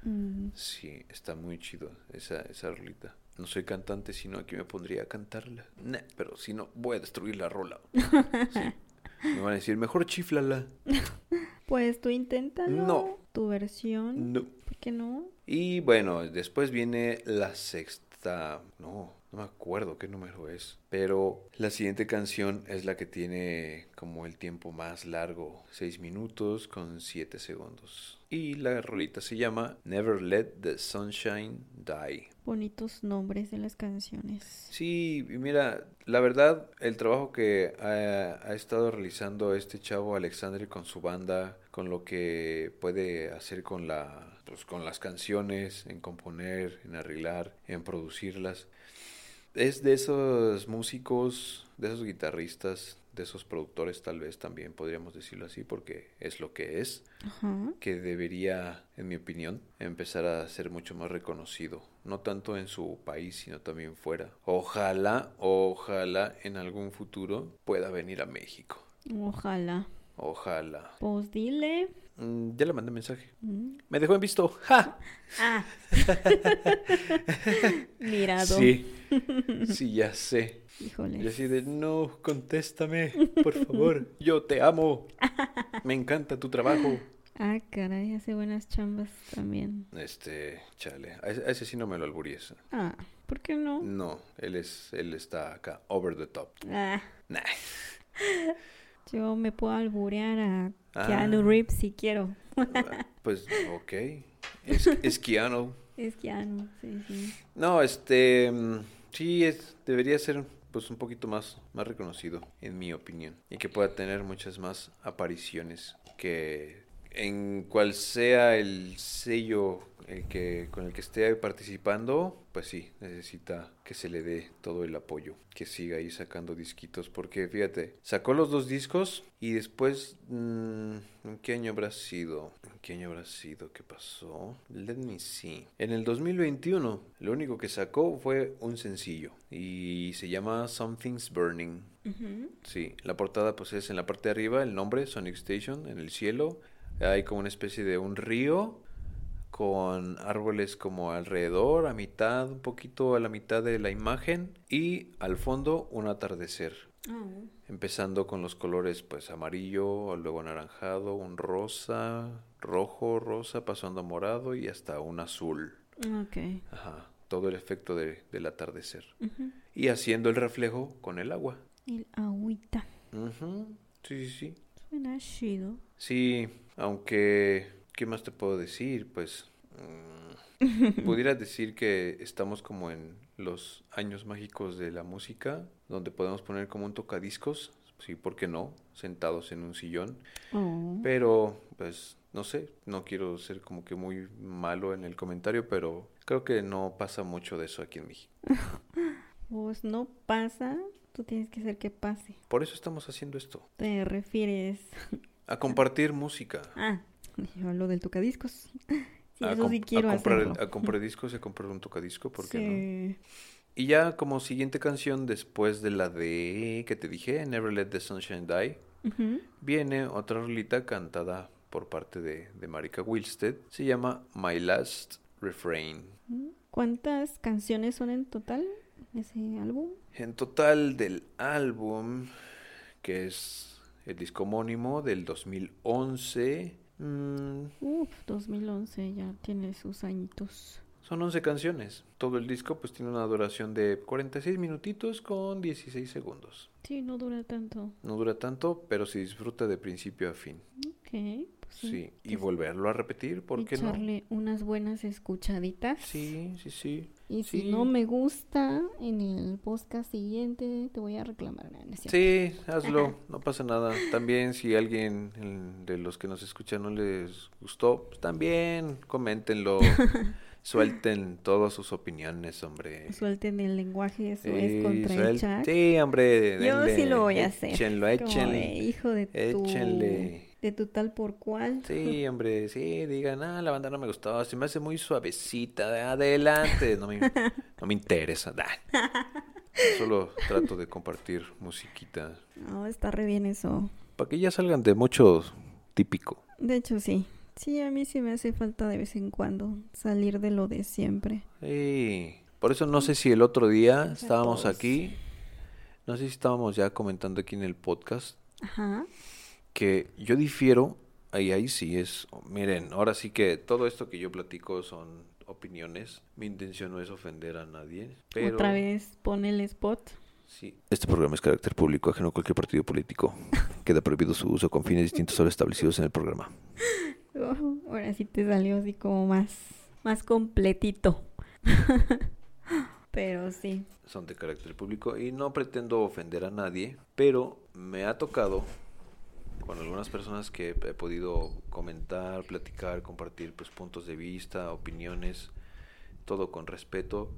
Mm, Sí, está muy chido esa, esa rolita. No soy cantante, sino aquí me pondría a cantarla. Nah, pero si no, voy a destruir la rola. [LAUGHS] Sí. Me van a decir, mejor chiflala. [LAUGHS] Pues tú inténtalo. No. Tu versión. No. ¿Por qué no? Y bueno, después viene la sexta. No, no me acuerdo qué número es. Pero la siguiente canción es la que tiene como el tiempo más largo: 6 minutos con 7 segundos. Y la rolita se llama Never Let the Sunshine Die. Bonitos nombres de las canciones. Sí, mira, la verdad, el trabajo que ha, ha estado realizando este chavo Alexandre con su banda, con lo que puede hacer con la, pues, con las canciones, en componer, en arreglar, en producirlas, es de esos músicos, de esos guitarristas, de esos productores tal vez también podríamos decirlo así, porque es lo que es Ajá. que debería, en mi opinión, empezar a ser mucho más reconocido, no tanto en su país, sino también fuera. Ojalá, ojalá en algún futuro pueda venir a México. Ojalá. Ojalá. Pues dile. Mm, ya le mandé mensaje. Mm. Me dejó en visto. [LAUGHS] ¡Ja! Ah. [LAUGHS] Mirado. Sí, [LAUGHS] sí, ya sé. Híjole. Y así de, no, contéstame, por favor. Yo te amo. Me encanta tu trabajo. Ah, caray, hace buenas chambas también. Este, chale, a ese, a ese sí no me lo alburies. Ah, ¿por qué no? No, él es, él está acá, over the top. Ah, Nah. yo me puedo alburear a Ah. Keanu Reeves si quiero. [LAUGHS] Pues, ok. Es, es Keanu. Es Keanu, sí, sí. No, este, mm, sí, es, debería ser pues un poquito más, más reconocido, en mi opinión. Y que pueda tener muchas más apariciones que en cual sea el sello el que con el que esté participando, pues sí, necesita que se le dé todo el apoyo, que siga ahí sacando disquitos, porque fíjate, sacó los dos discos y después, mm, ¿en qué año habrá sido? ¿En qué año habrá sido? ¿Qué pasó? Let me see. En el 2021, lo único que sacó fue un sencillo y se llama Something's Burning. Sí, la portada pues es en la parte de arriba el nombre Sonic Station en el cielo. Hay como una especie de un río con árboles como alrededor, a mitad, un poquito a la mitad de la imagen y al fondo un atardecer. Ah. Empezando con los colores pues amarillo, luego anaranjado, un rosa, rojo, rosa, pasando a morado y hasta un azul. Okay. Ajá, todo el efecto del atardecer. Y haciendo el reflejo con el agua. El agüita. Sí, sí, sí. Suena chido. Sí, aunque ¿Qué más te puedo decir? Pues mm, [LAUGHS] pudiera decir que estamos como en los años mágicos de la música, donde podemos poner como un tocadiscos, sí, ¿por qué no? Sentados en un sillón. Oh. Pero, pues, no sé, no quiero ser como que muy malo en el comentario, pero creo que no pasa mucho de eso aquí en México. [LAUGHS] Pues no pasa, tú tienes que hacer que pase. Por eso estamos haciendo esto. ¿Te refieres? A compartir música. Ah, yo hablo del tocadiscos. Sí, a eso sí quiero a comprar, hacerlo. A comprar discos y a comprar un tocadisco, ¿por qué no? Y ya como siguiente canción, después de la de que te dije, Never Let the Sunshine Die, viene otra rolita cantada por parte de, de Marika Wilstead. Se llama My Last Refrain. ¿Cuántas canciones son en total ese álbum? En total del álbum, que es el disco homónimo del 2011, Mm. Uf, 2011 ya tiene sus añitos. Son 11 canciones. Todo el disco pues tiene una duración de 46 minutitos con 16 segundos. Sí, no dura tanto. No dura tanto, pero se disfruta de principio a fin. Ok. Pues sí, y volverlo a repetir, ¿por qué no? Echarle unas buenas escuchaditas. Sí, sí, sí. Y si no me gusta, en el podcast siguiente te voy a reclamar. sí, hazlo, no pasa nada. También si alguien de los que nos escuchan no les gustó, pues también coméntenlo. [LAUGHS] Suelten todas sus opiniones, hombre. Suelten el lenguaje, eso es contra el chat. Sí, hombre. Yo sí lo voy a hacer. Échenlo, échenle. hijo de tu... De tu tal por cual. Sí, hombre, sí, digan, ah, la banda no me gustaba, se me hace muy suavecita, adelante, no me, [LAUGHS] no me interesa. [LAUGHS] Solo trato de compartir musiquita. No, está re bien eso. Para que ya salgan de mucho típico. De hecho, sí. Sí, a mí sí me hace falta de vez en cuando salir de lo de siempre. Sí, por eso no sé si el otro día estábamos aquí, no sé si estábamos ya comentando aquí en el podcast, Ajá. Que yo difiero, ahí, ahí sí es, miren, ahora sí que todo esto que yo platico son opiniones, mi intención no es ofender a nadie, pero... Otra vez pone el spot. Sí. Este programa es carácter público, ajeno a cualquier partido político. [LAUGHS] Queda prohibido su uso con fines distintos a los establecidos en el programa. [LAUGHS] ahora sí te salió así como más, más completito. [LAUGHS] pero sí. Son de carácter público y no pretendo ofender a nadie, pero me ha tocado con algunas personas que he podido comentar, platicar, compartir pues puntos de vista, opiniones, todo con respeto,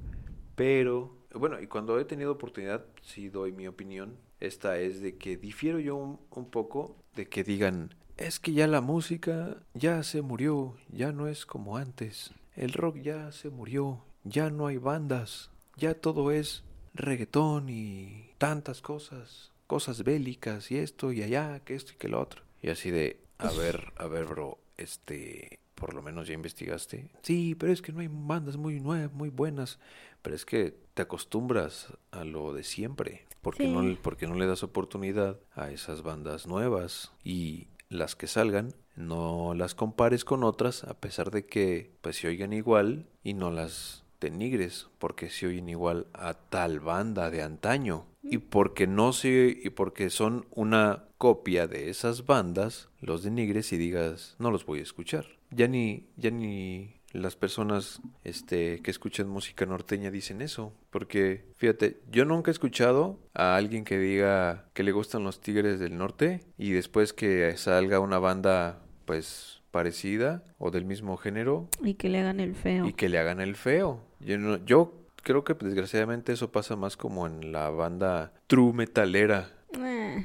pero bueno, y cuando he tenido oportunidad sí doy mi opinión. Esta es de que difiero yo un, un poco de que digan, es que ya la música ya se murió, ya no es como antes. El rock ya se murió, ya no hay bandas, ya todo es reggaetón y tantas cosas, cosas bélicas y esto y allá, que esto y que lo otro. Y así de, a ver, a ver, bro, este, por lo menos ya investigaste. Sí, pero es que no hay bandas muy nuevas, muy buenas. Pero es que te acostumbras a lo de siempre. Porque, no, porque no le das oportunidad a esas bandas nuevas. Y las que salgan, no las compares con otras, a pesar de que pues se oigan igual y no las denigres, porque se oyen igual a tal banda de antaño. Y porque no se, y porque son una copia de esas bandas, los denigres y digas, no los voy a escuchar. Ya ni, ya ni las personas este, que escuchan música norteña dicen eso. Porque, fíjate, yo nunca he escuchado a alguien que diga que le gustan los Tigres del Norte y después que salga una banda, pues, parecida o del mismo género Y que le hagan el feo. y que le hagan el feo. Yo, no- yo creo que desgraciadamente eso pasa más como en la banda true metalera Eh,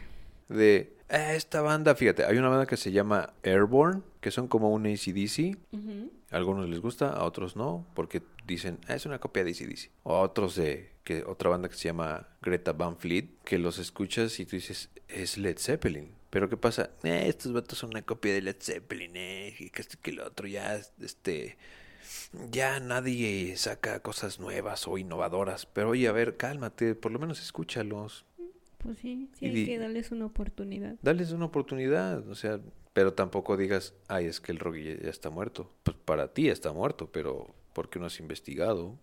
de "Eh, esta banda, fíjate, hay una banda que se llama Airborne, que son como un ACDC. ujú. A algunos les gusta, a otros no, porque dicen, "Ah, es una copia de ACDC. O a otros de que otra banda que se llama Greta Van Fleet, que los escuchas y tú dices, es Led Zeppelin. Pero ¿qué pasa? "Eh, estos vatos son una copia de Led Zeppelin, eh, y que que lo otro, ya, este, ya nadie saca cosas nuevas o innovadoras. Pero oye, a ver, cálmate, por lo menos escúchalos. Pues sí, sí hay que darles una oportunidad. Dales una oportunidad, o sea, pero tampoco digas, ay, es que el rock ya, ya está muerto. Pues para ti está muerto, pero ¿por qué no has investigado?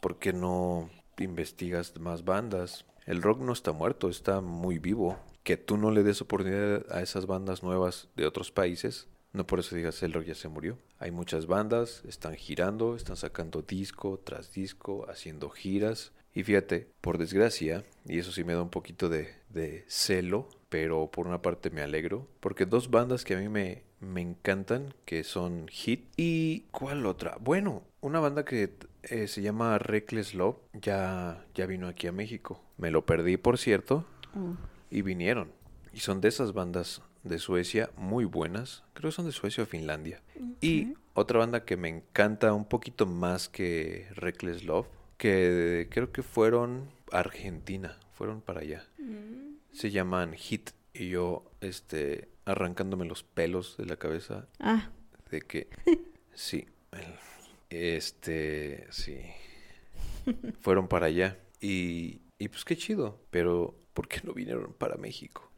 ¿Por qué no investigas más bandas? El rock no está muerto, está muy vivo. Que tú no le des oportunidad a esas bandas nuevas de otros países, no por eso digas el rock ya se murió. Hay muchas bandas, están girando, están sacando disco tras disco, haciendo giras. Y fíjate, por desgracia, y eso sí me da un poquito de, de celo, pero por una parte me alegro, porque dos bandas que a mí me, me encantan, que son Hit y ¿cuál otra? Bueno, una banda que eh, se llama Reckless Love, ya, ya vino aquí a México. Me lo perdí, por cierto, Oh, y vinieron. Y son de esas bandas de Suecia muy buenas. Creo que son de Suecia o Finlandia. Y otra banda que me encanta un poquito más que Reckless Love, que creo que fueron Argentina, fueron para allá. Mm, Se llaman Hit y yo este arrancándome los pelos de la cabeza Ah, de que [LAUGHS] sí, este sí fueron para allá y y pues qué chido, pero ¿por qué no vinieron para México?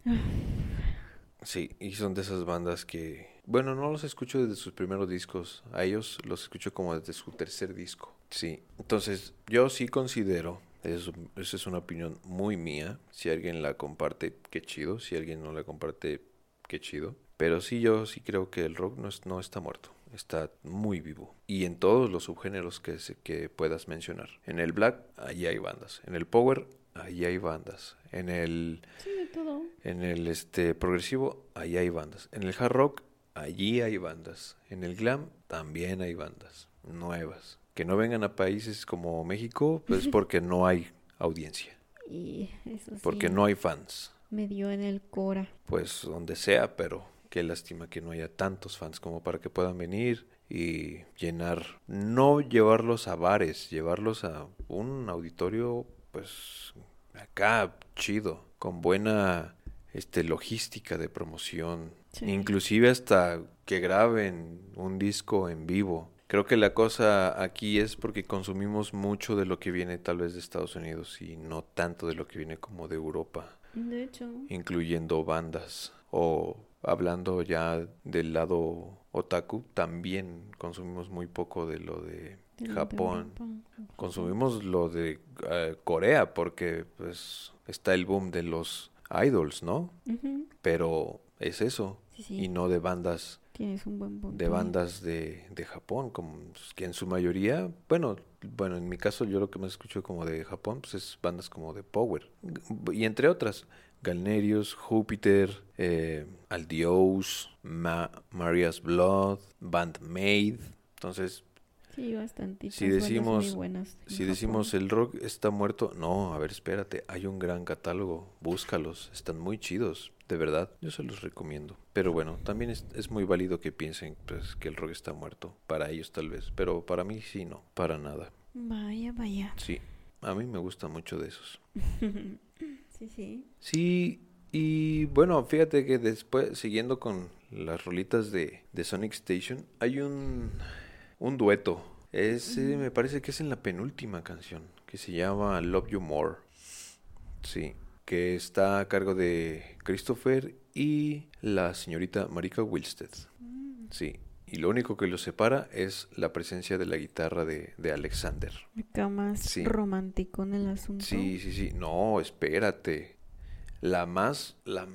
Sí, y son de esas bandas que, bueno, no los escucho desde sus primeros discos, a ellos los escucho como desde su tercer disco. Sí, entonces yo sí considero, eso, es una opinión muy mía, si alguien la comparte, qué chido, si alguien no la comparte, qué chido. Pero sí, yo sí creo que el rock no, es- no está muerto, está muy vivo. Y en todos los subgéneros que, que puedas mencionar. En el black, allí hay bandas. En el power, allí hay bandas. En el sí, de todo. en el este progresivo, allí hay bandas. En el hard rock, allí hay bandas. En el glam, también hay bandas nuevas. Que no vengan a países como México, pues [LAUGHS] porque no hay audiencia, Y eso sí. porque no hay fans. Me dio en el cora. Pues donde sea, pero qué lástima que no haya tantos fans como para que puedan venir y llenar, no llevarlos a bares, llevarlos a un auditorio, pues acá chido, con buena este logística de promoción, Sí. inclusive hasta que graben un disco en vivo. Creo que la cosa aquí es porque consumimos mucho de lo que viene tal vez de Estados Unidos y no tanto de lo que viene como de Europa De hecho. incluyendo bandas o hablando ya del lado otaku, también consumimos muy poco de lo de de lo de Japón. Consumimos lo de eh, Corea porque pues está el boom de los idols, ¿no? Pero es eso Sí, sí. y no de bandas Tienes un buen punto. de bandas de, de Japón, como pues, que en su mayoría, bueno, bueno, en mi caso yo lo que más escucho como de Japón, pues es bandas como de Power, y entre otras, Galnerius, Júpiter, eh, Aldios, Ma- Maria's Blood, Band Maid, entonces, Sí, bastantitas Si decimos- muy buenas en si decimos el rock está muerto, no, a ver, espérate, hay un gran catálogo, búscalos, están muy chidos, de verdad, yo se los recomiendo. Pero bueno, también es, es muy válido que piensen pues, que el rock está muerto, para ellos tal vez, pero para mí sí, no, para nada. Vaya, vaya. Sí, a mí me gusta mucho de esos. [LAUGHS] sí, sí. Sí, y bueno, fíjate que después, siguiendo con las rolitas de, de Sonic Station, hay un, un dueto. Ese me parece que es en la penúltima canción, que se llama Love You More. Sí, que está a cargo de Christopher y la señorita Marika Wilsted. Mm, Sí, y lo único que los separa es la presencia de la guitarra de, de Alexander. Acá más Sí. romántico en el asunto. Sí, sí, sí. No, espérate. La más, la,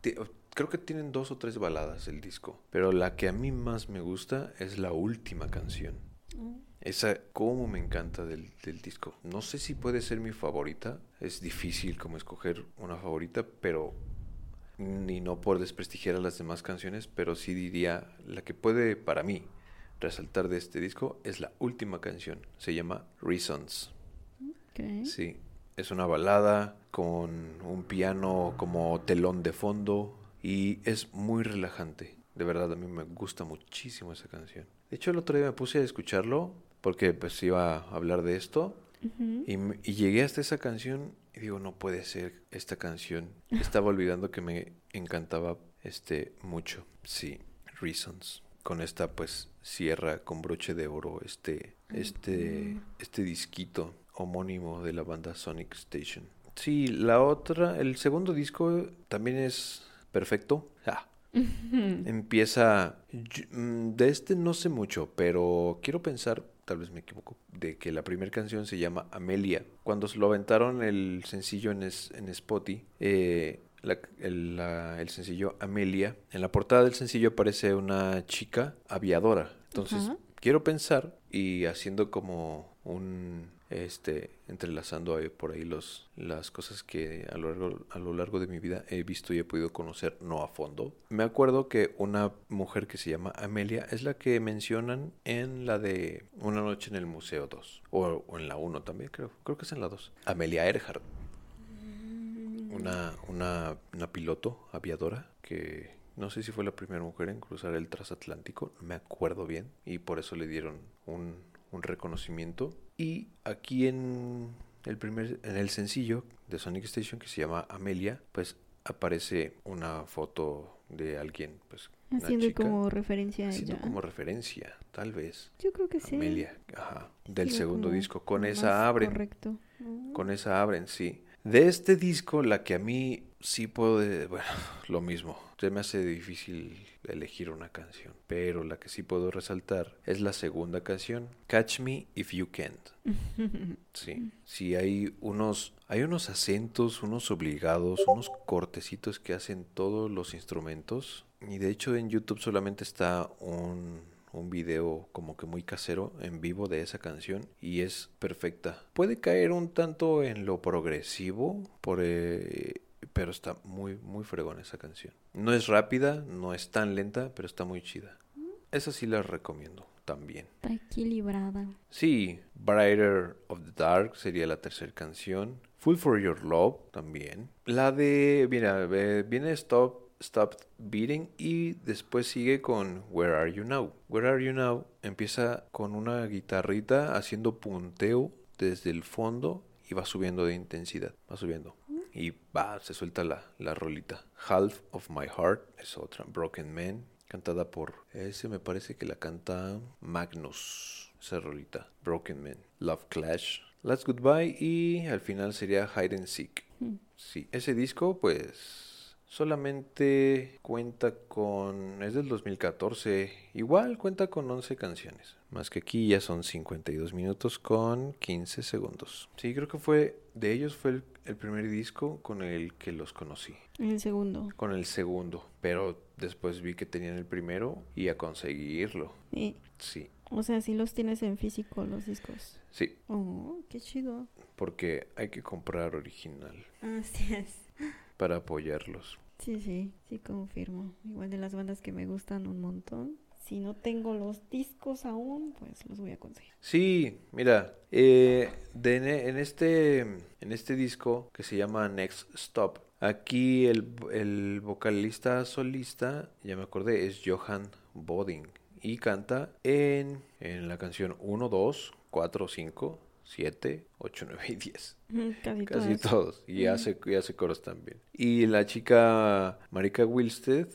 te- creo que tienen dos o tres baladas el disco, pero la que a mí más me gusta es la última canción. Oh, Esa, cómo me encanta del, del disco. No sé si puede ser mi favorita. Es difícil como escoger una favorita, pero ni no por desprestigiar a las demás canciones, pero sí diría la que puede para mí resaltar de este disco es la última canción, se llama Reasons. Sí, es una balada con un piano como telón de fondo y es muy relajante. De verdad, a mí me gusta muchísimo esa canción. De hecho, el otro día me puse a escucharlo porque pues iba a hablar de esto y llegué hasta esa canción y digo, no puede ser esta canción. [LAUGHS] Estaba olvidando que me encantaba este mucho. Sí, Reasons. Con esta pues cierra con broche de oro este este este disquito homónimo de la banda Sonic Station. Sí, la otra, el segundo disco también es perfecto. Ah, [LAUGHS] Empieza. mm, De este no sé mucho, pero quiero pensar, tal vez me equivoco, de que la primera canción se llama Amelia. Cuando se lo aventaron el sencillo en, es- en Spotify, eh, la- el, la- el sencillo Amelia, en la portada del sencillo aparece una chica aviadora. Entonces, quiero pensar y haciendo como un este entrelazando ahí por ahí los las cosas que a lo largo a lo largo de mi vida he visto y he podido conocer no a fondo. Me acuerdo que una mujer que se llama Amelia es la que mencionan en la de Una noche en el Museo 2 o, o en la 1 también creo, creo que es en la 2. Amelia Earhart, una una una piloto aviadora que no sé si fue la primera mujer en cruzar el transatlántico, me acuerdo bien, y por eso le dieron un, un reconocimiento. Y aquí en el primer, en el sencillo de Sonic Station que se llama Amelia, pues aparece una foto de alguien, pues una Haciendo chica, como referencia a haciendo ella. como referencia, tal vez. Yo creo que sí. Amelia, ajá, del segundo disco. Con esa abren. Correcto. Con esa abren, sí. De este disco, la que a mí sí puedo, [LAUGHS] bueno, lo mismo. Se me hace difícil elegir una canción, pero la que sí puedo resaltar es la segunda canción, Catch Me If You Can't. [LAUGHS] Sí, sí hay unos, hay unos acentos, unos obligados, unos cortecitos que hacen todos los instrumentos. Y de hecho en YouTube solamente está un, un video como que muy casero en vivo de esa canción y es perfecta. Puede caer un tanto en lo progresivo, por, eh, pero está muy, muy fregón esa canción. No es rápida, no es tan lenta, pero está muy chida. Esa sí la recomiendo también. Está equilibrada. Sí, Brighter of the Dark sería la tercera canción. Full for Your Love también. La de, mira, viene Stop, Stop Beating y después sigue con Where Are You Now. Where Are You Now empieza con una guitarrita haciendo punteo desde el fondo y va subiendo de intensidad, va subiendo. Y va, se suelta la, la rolita. Half of My Heart es otra. Broken Man, cantada por ese me parece que la canta Magnus, esa rolita. Broken Man, Love Clash, Last Goodbye y al final sería Hide and Seek. Mm. Sí, ese disco pues solamente cuenta con... es del 2014, igual cuenta con 11 canciones. Más que aquí ya son 52 minutos con 15 segundos. Sí, creo que fue... De ellos fue el, el primer disco con el que los conocí. El segundo. Con el segundo. Pero después vi que tenían el primero y a conseguirlo. Sí. Sí, O sea, sí los tienes en físico los discos. sí. Oh, qué chido. Porque hay que comprar original Así es. para apoyarlos. Sí, sí, sí confirmo. Igual de las bandas que me gustan un montón. Si no tengo los discos aún, pues los voy a conseguir. Sí, mira, eh, de en, este, en este disco que se llama Next Stop, aquí el, el vocalista solista, ya me acordé, es Johan Boding y canta en, en la canción 1, 2, 4, 5, 7, 8, 9 y 10. Casi, [LAUGHS] Casi todas. todos. Y Ujú. hace, y hace coros también. Y la chica Marika Wilstead,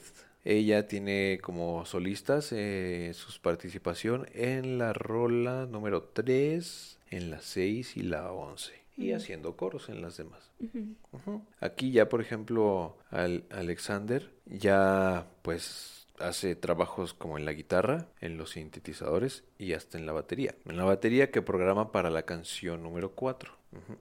ella tiene como solistas eh, su participación en la rola número 3, en la 6 y la 11. Y haciendo coros en las demás. Aquí ya, por ejemplo, al Alexander ya pues hace trabajos como en la guitarra, en los sintetizadores y hasta en la batería. En la batería que programa para la canción número 4. Ujú.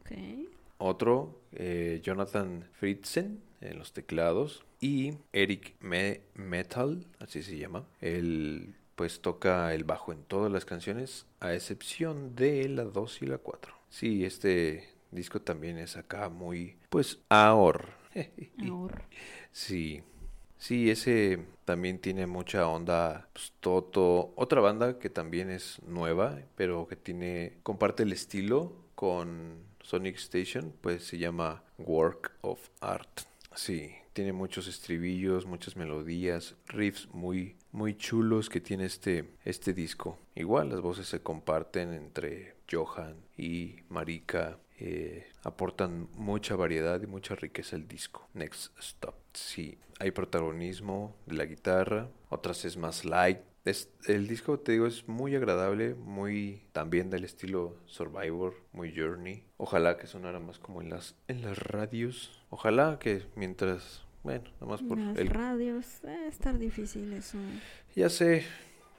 Ok. Otro, eh, Jonathan Fritzen en los teclados y Eric Me- Metal, así se llama. Él pues toca el bajo en todas las canciones a excepción de la 2 y la 4. Sí, este disco también es acá muy pues ahor. [LAUGHS] Ahora. Sí. Sí, ese también tiene mucha onda pues, Toto. Otra banda que también es nueva, pero que tiene comparte el estilo con Sonic Station, pues se llama Work of Art. Sí, tiene muchos estribillos, muchas melodías, riffs muy muy chulos que tiene este este disco. Igual las voces se comparten entre Johan y Marika eh, aportan mucha variedad y mucha riqueza al disco. Next Stop. Sí, hay protagonismo de la guitarra, otras es más light. Es, el disco, te digo, es muy agradable, muy también del estilo Survivor, muy Journey. Ojalá que sonara más como en las, en las radios. Ojalá que mientras, bueno, nada más por Las el... radios, eh, estar difícil eso. Ya sé,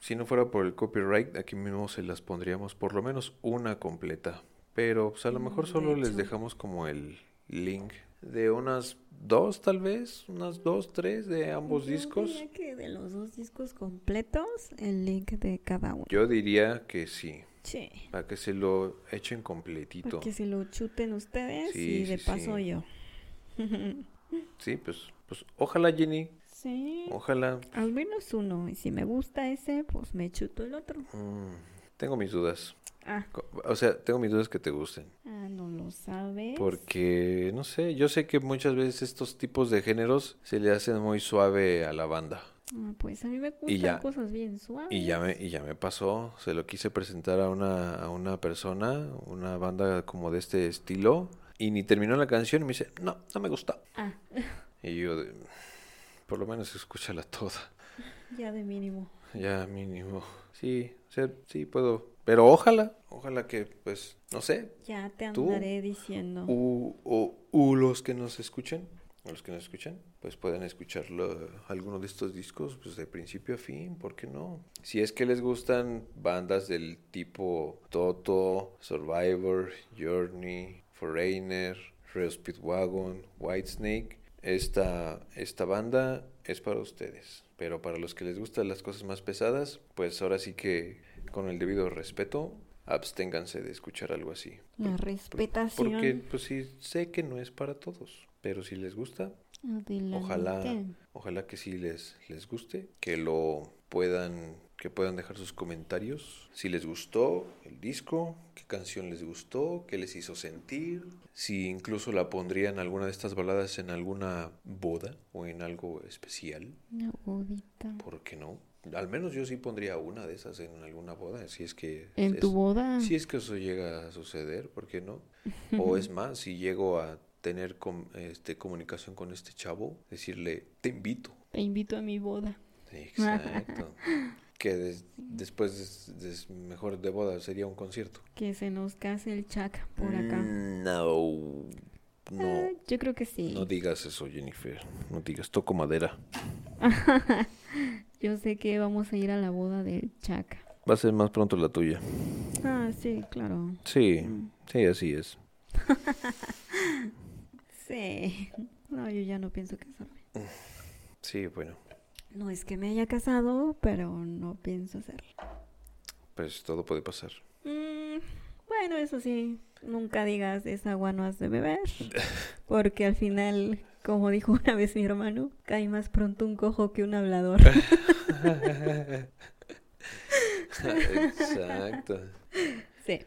si no fuera por el copyright, aquí mismo se las pondríamos por lo menos una completa. Pero pues a lo mejor solo les dejamos como el link de unas dos tal vez, unas dos, tres de ambos Yo discos. diría que de los dos discos completos, el link de cada uno. Yo diría que sí, Sí. para que se lo echen completito. Para que se lo chuten ustedes Sí, y de sí, paso sí. yo. [LAUGHS] Sí, pues, pues ojalá Jenny, sí. ojalá. Al menos uno. Y si me gusta ese, pues me chuto el otro. Mm, tengo mis dudas. Ah, O sea, tengo mis dudas que te gusten. ah no lo sabes. Porque, no sé, yo sé que muchas veces estos tipos de géneros se le hacen muy suave a la banda. Ah, pues a mí me gustan ya. cosas bien suaves. Y ya me, y ya me pasó, se lo quise presentar a una, a una persona, una banda como de este estilo, y ni terminó la canción y me dice, no, no me gusta. Ah, [LAUGHS] Y yo, por lo menos escúchala toda, ya de mínimo. ya mínimo. Sí, o sea, sí puedo, pero ojalá, ojalá que, pues, no sé, Ya te ¿Tú? andaré diciendo. u, o, u los que nos escuchen, o los que nos escuchan, pues pueden escucharlo, alguno de estos discos, pues de principio a fin, ¿por qué no? Si es que les gustan bandas del tipo Toto, Survivor, Journey, Foreigner, Real Speedwagon, Whitesnake, esta, esta banda es para ustedes. Pero para los que les gustan las cosas más pesadas, pues ahora sí que con el debido respeto, absténganse de escuchar algo así. La respetación. Porque, pues sí, sé que no es para todos. Pero si les gusta, Adelante. ojalá, ojalá que sí les, les guste, que lo puedan, que puedan dejar sus comentarios. Si les gustó el disco, qué canción les gustó, qué les hizo sentir, si incluso la pondrían alguna de estas baladas en alguna boda o en algo especial, Una bodita. ¿por qué no? Al menos yo sí pondría una de esas en alguna boda, si es que En es- tu boda. si es que eso llega a suceder, ¿por qué no? O es más, si llego a tener com- este, comunicación con este chavo, decirle, te invito. Te invito a mi boda. Exacto. que des- después, des- des- mejor de boda, sería un concierto. Que se nos case el chac por acá. No, no, Ah, yo creo que sí. no digas eso, Jennifer. No digas, toco madera. [LAUGHS] Yo sé que vamos a ir a la boda del chac. Va a ser más pronto la tuya. Ah, sí, claro. Sí, Mm. sí, así es. [LAUGHS] Sí. No, yo ya no pienso casarme. Sí, bueno, No es que me haya casado, pero no pienso hacerlo. pues todo puede pasar. Mm, bueno, eso sí, nunca digas esa agua no has de beber, [LAUGHS] porque al final, como dijo una vez mi hermano, cae más pronto un cojo que un hablador. Exacto. [LAUGHS] sí.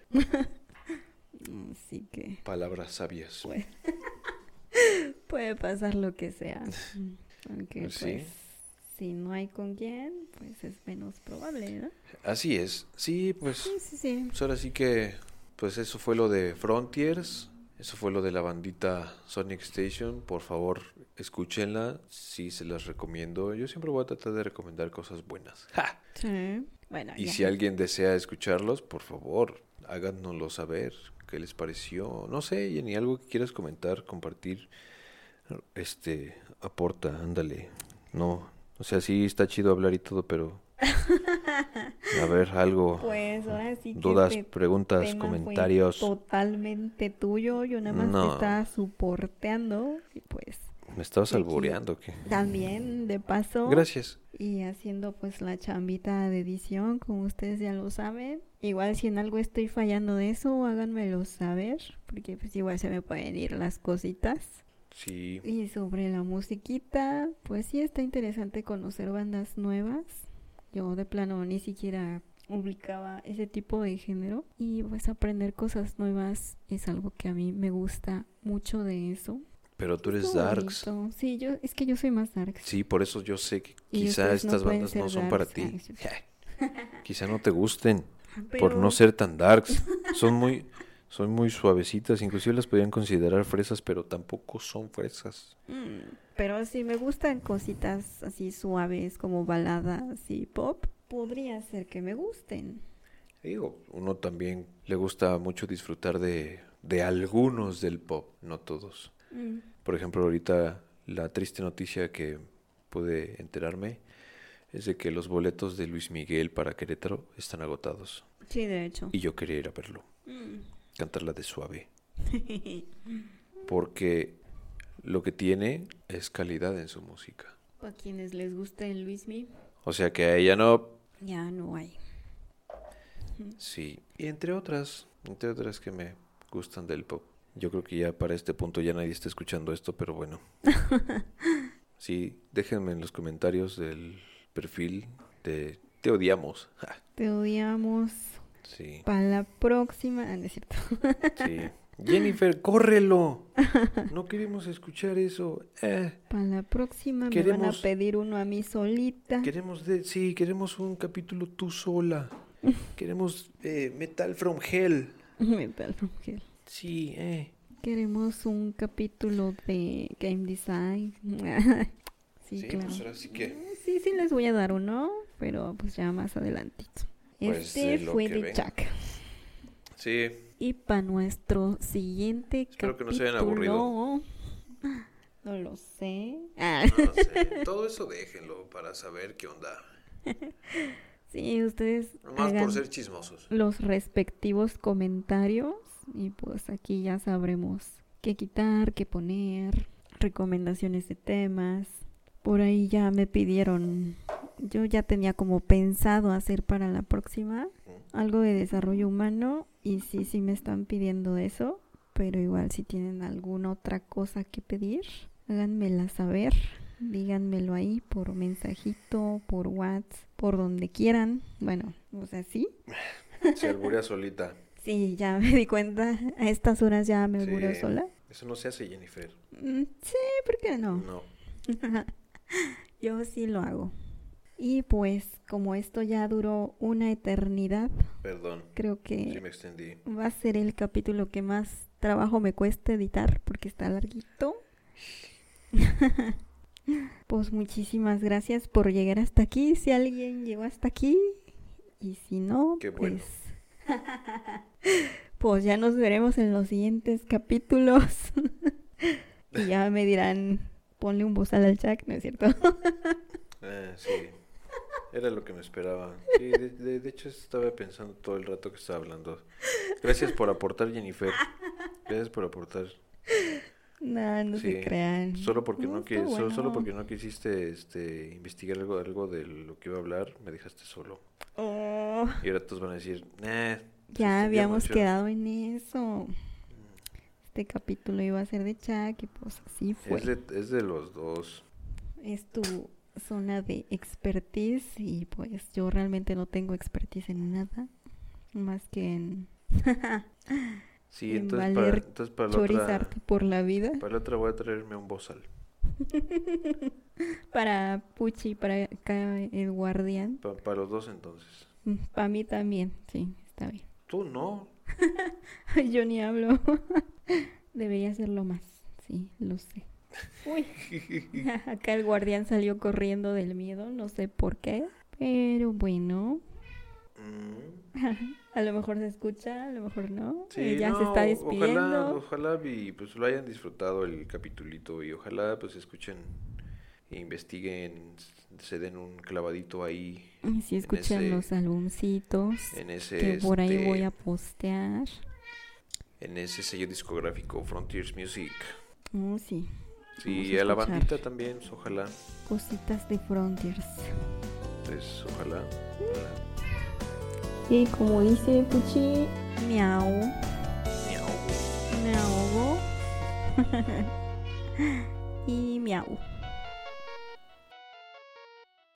Así que Palabras sabias. puede, [LAUGHS] puede pasar lo que sea. Aunque Pues pues, sí. si no hay con quién, pues es menos probable, ¿no? Así es. Sí, pues, Sí, sí, sí. pues ahora sí que, pues eso fue lo de Frontiers. Eso fue lo de la bandita Sonic Station. Por favor, escúchenla. Sí, se las recomiendo. Yo siempre voy a tratar de recomendar cosas buenas. [LAUGHS] ¡Ja! Sí. Bueno, Y ya. si alguien desea escucharlos, por favor, háganoslo saber. ¿Qué les pareció? No sé, Jenny, algo que quieras comentar, compartir. Este, aporta, ándale. No, o sea, sí está chido hablar y todo, pero... A ver, algo. Pues ahora sí que dudas, preguntas, fue comentarios. totalmente tuyo. Yo nada más No. te estaba soporteando. Y pues ¿Me estabas albureando qué? también de paso. Gracias. Y haciendo pues la chambita de edición, como ustedes ya lo saben. Igual si en algo estoy fallando de eso, háganmelo saber. Porque pues igual se me pueden ir las cositas. Sí. Y sobre la musiquita, pues sí está interesante conocer bandas nuevas. Yo de plano ni siquiera ubicaba ese tipo de género y pues aprender cosas nuevas es algo que a mí me gusta mucho de eso. Pero tú eres darks. Sí, yo es que yo soy más darks. Sí, por eso yo sé que Y quizá no estas bandas no son para darks. ti. [LAUGHS] Quizá no te gusten [LAUGHS] por no ser tan darks. Son muy [LAUGHS] son muy suavecitas, inclusive las podrían considerar fresas, pero tampoco son fresas. Mm, Pero si me gustan cositas así suaves como baladas y pop, podría ser que me gusten. Digo, uno también le gusta mucho disfrutar de, de algunos del pop, no todos. Mm. Por ejemplo, ahorita la triste noticia que pude enterarme es de que los boletos de Luis Miguel para Querétaro están agotados. Sí, de hecho. Y yo quería ir a verlo, Mm. Cantarla de suave. [LAUGHS] Porque lo que tiene es calidad en su música. Para quienes les guste el Luismi, O sea que a ella no, ya no hay. sí. Y entre otras, entre otras que me gustan del pop. Yo creo que ya para este punto ya nadie está escuchando esto, pero bueno. [LAUGHS] Sí, déjenme en los comentarios del perfil de Te odiamos. Te odiamos. Sí, Para la próxima. Ah, no es cierto. sí. Jennifer, córrelo. [LAUGHS] No queremos escuchar eso. Eh, Para la próxima me van a Queremos- pedir uno a mí solita. queremos de, sí, queremos un capítulo tú sola. [LAUGHS] Queremos eh, Metal from Hell. [LAUGHS] Metal from Hell. Sí, eh. Queremos un capítulo de Game Design. sí, Sí, claro. pues ahora sí que. Sí, sí les voy a dar uno, pero pues ya más adelantito. Pues, este de fue de. Jack. Sí, Y para nuestro siguiente Espero que no se hayan capítulo- No lo sé. Ah, no sé. [LAUGHS] Todo eso déjenlo para saber qué onda. [LAUGHS] sí, ustedes Nomás hagan por ser chismosos. los respectivos comentarios y pues aquí ya sabremos qué quitar, qué poner, recomendaciones de temas. Por ahí ya me pidieron, yo ya tenía como pensado hacer para la próxima algo de desarrollo humano y sí, sí me están pidiendo eso, pero igual si tienen alguna otra cosa que pedir, háganmela saber, díganmelo ahí por mensajito, por WhatsApp, por donde quieran, bueno, o sea, sí, [LAUGHS] Se alburea solita. sí, ya me di cuenta, a estas horas ya me Sí. aburro sola. Eso no se hace, Jennifer. Mm, sí, ¿por qué no? No. [LAUGHS] [LAUGHS] Yo sí lo hago. Y pues como esto ya duró una eternidad, Perdón. creo que Sí me extendí. va a ser el capítulo que más trabajo me cueste editar porque está larguito. [LAUGHS] pues muchísimas gracias por llegar hasta aquí. Si alguien llegó hasta aquí y si no, Qué bueno. pues [LAUGHS] pues ya nos veremos en los siguientes capítulos. y ya me dirán, ponle un bozal al chat, ¿no es cierto? [LAUGHS] Ah, sí. Era lo que me esperaba. Sí, de, de- de hecho estaba pensando todo el rato que estaba hablando. Gracias por aportar, Jennifer. Gracias por aportar. no, no Sí, se crean. Solo porque no, qui- solo, porque no quisiste este, investigar algo, algo de lo que iba a hablar, me dejaste solo. Oh. Y ahora todos van a decir, se Ya extendió habíamos mucho". quedado en eso. Este capítulo iba a ser de Chuck y pues así fue. Es de, es de los dos. Es tu zona de expertise y pues yo realmente no tengo expertise en nada más que en [LAUGHS] Sí, En entonces para, valer entonces para la otra, chorizarte por la vida. para la otra voy a traerme un bozal. [LAUGHS] Para Puchi, para acá el guardián. Pa- para los dos entonces. Para mí también, sí, está bien. Tú no. [LAUGHS] Yo ni hablo. [LAUGHS] Debería hacerlo más, sí, lo sé. Uy, [LAUGHS] acá el guardián salió corriendo del miedo, no sé por qué. Pero bueno, Mm, [LAUGHS] a lo mejor se escucha, a lo mejor no. Sí, Eh, ya se no, está despidiendo. Ojalá, ojalá y pues lo hayan disfrutado el capitulito y ojalá pues escuchen e investiguen, se den un clavadito ahí Y si escuchan ese- los ese que por ahí este, voy a postear. En ese sello discográfico Frontiers Music. Oh, sí, Sí, a a la bandita también, pues, ojalá. cositas de Frontiers. Pues ojalá. Y como dice Puchi, miau, Miau. ahogo. [LAUGHS] y miau.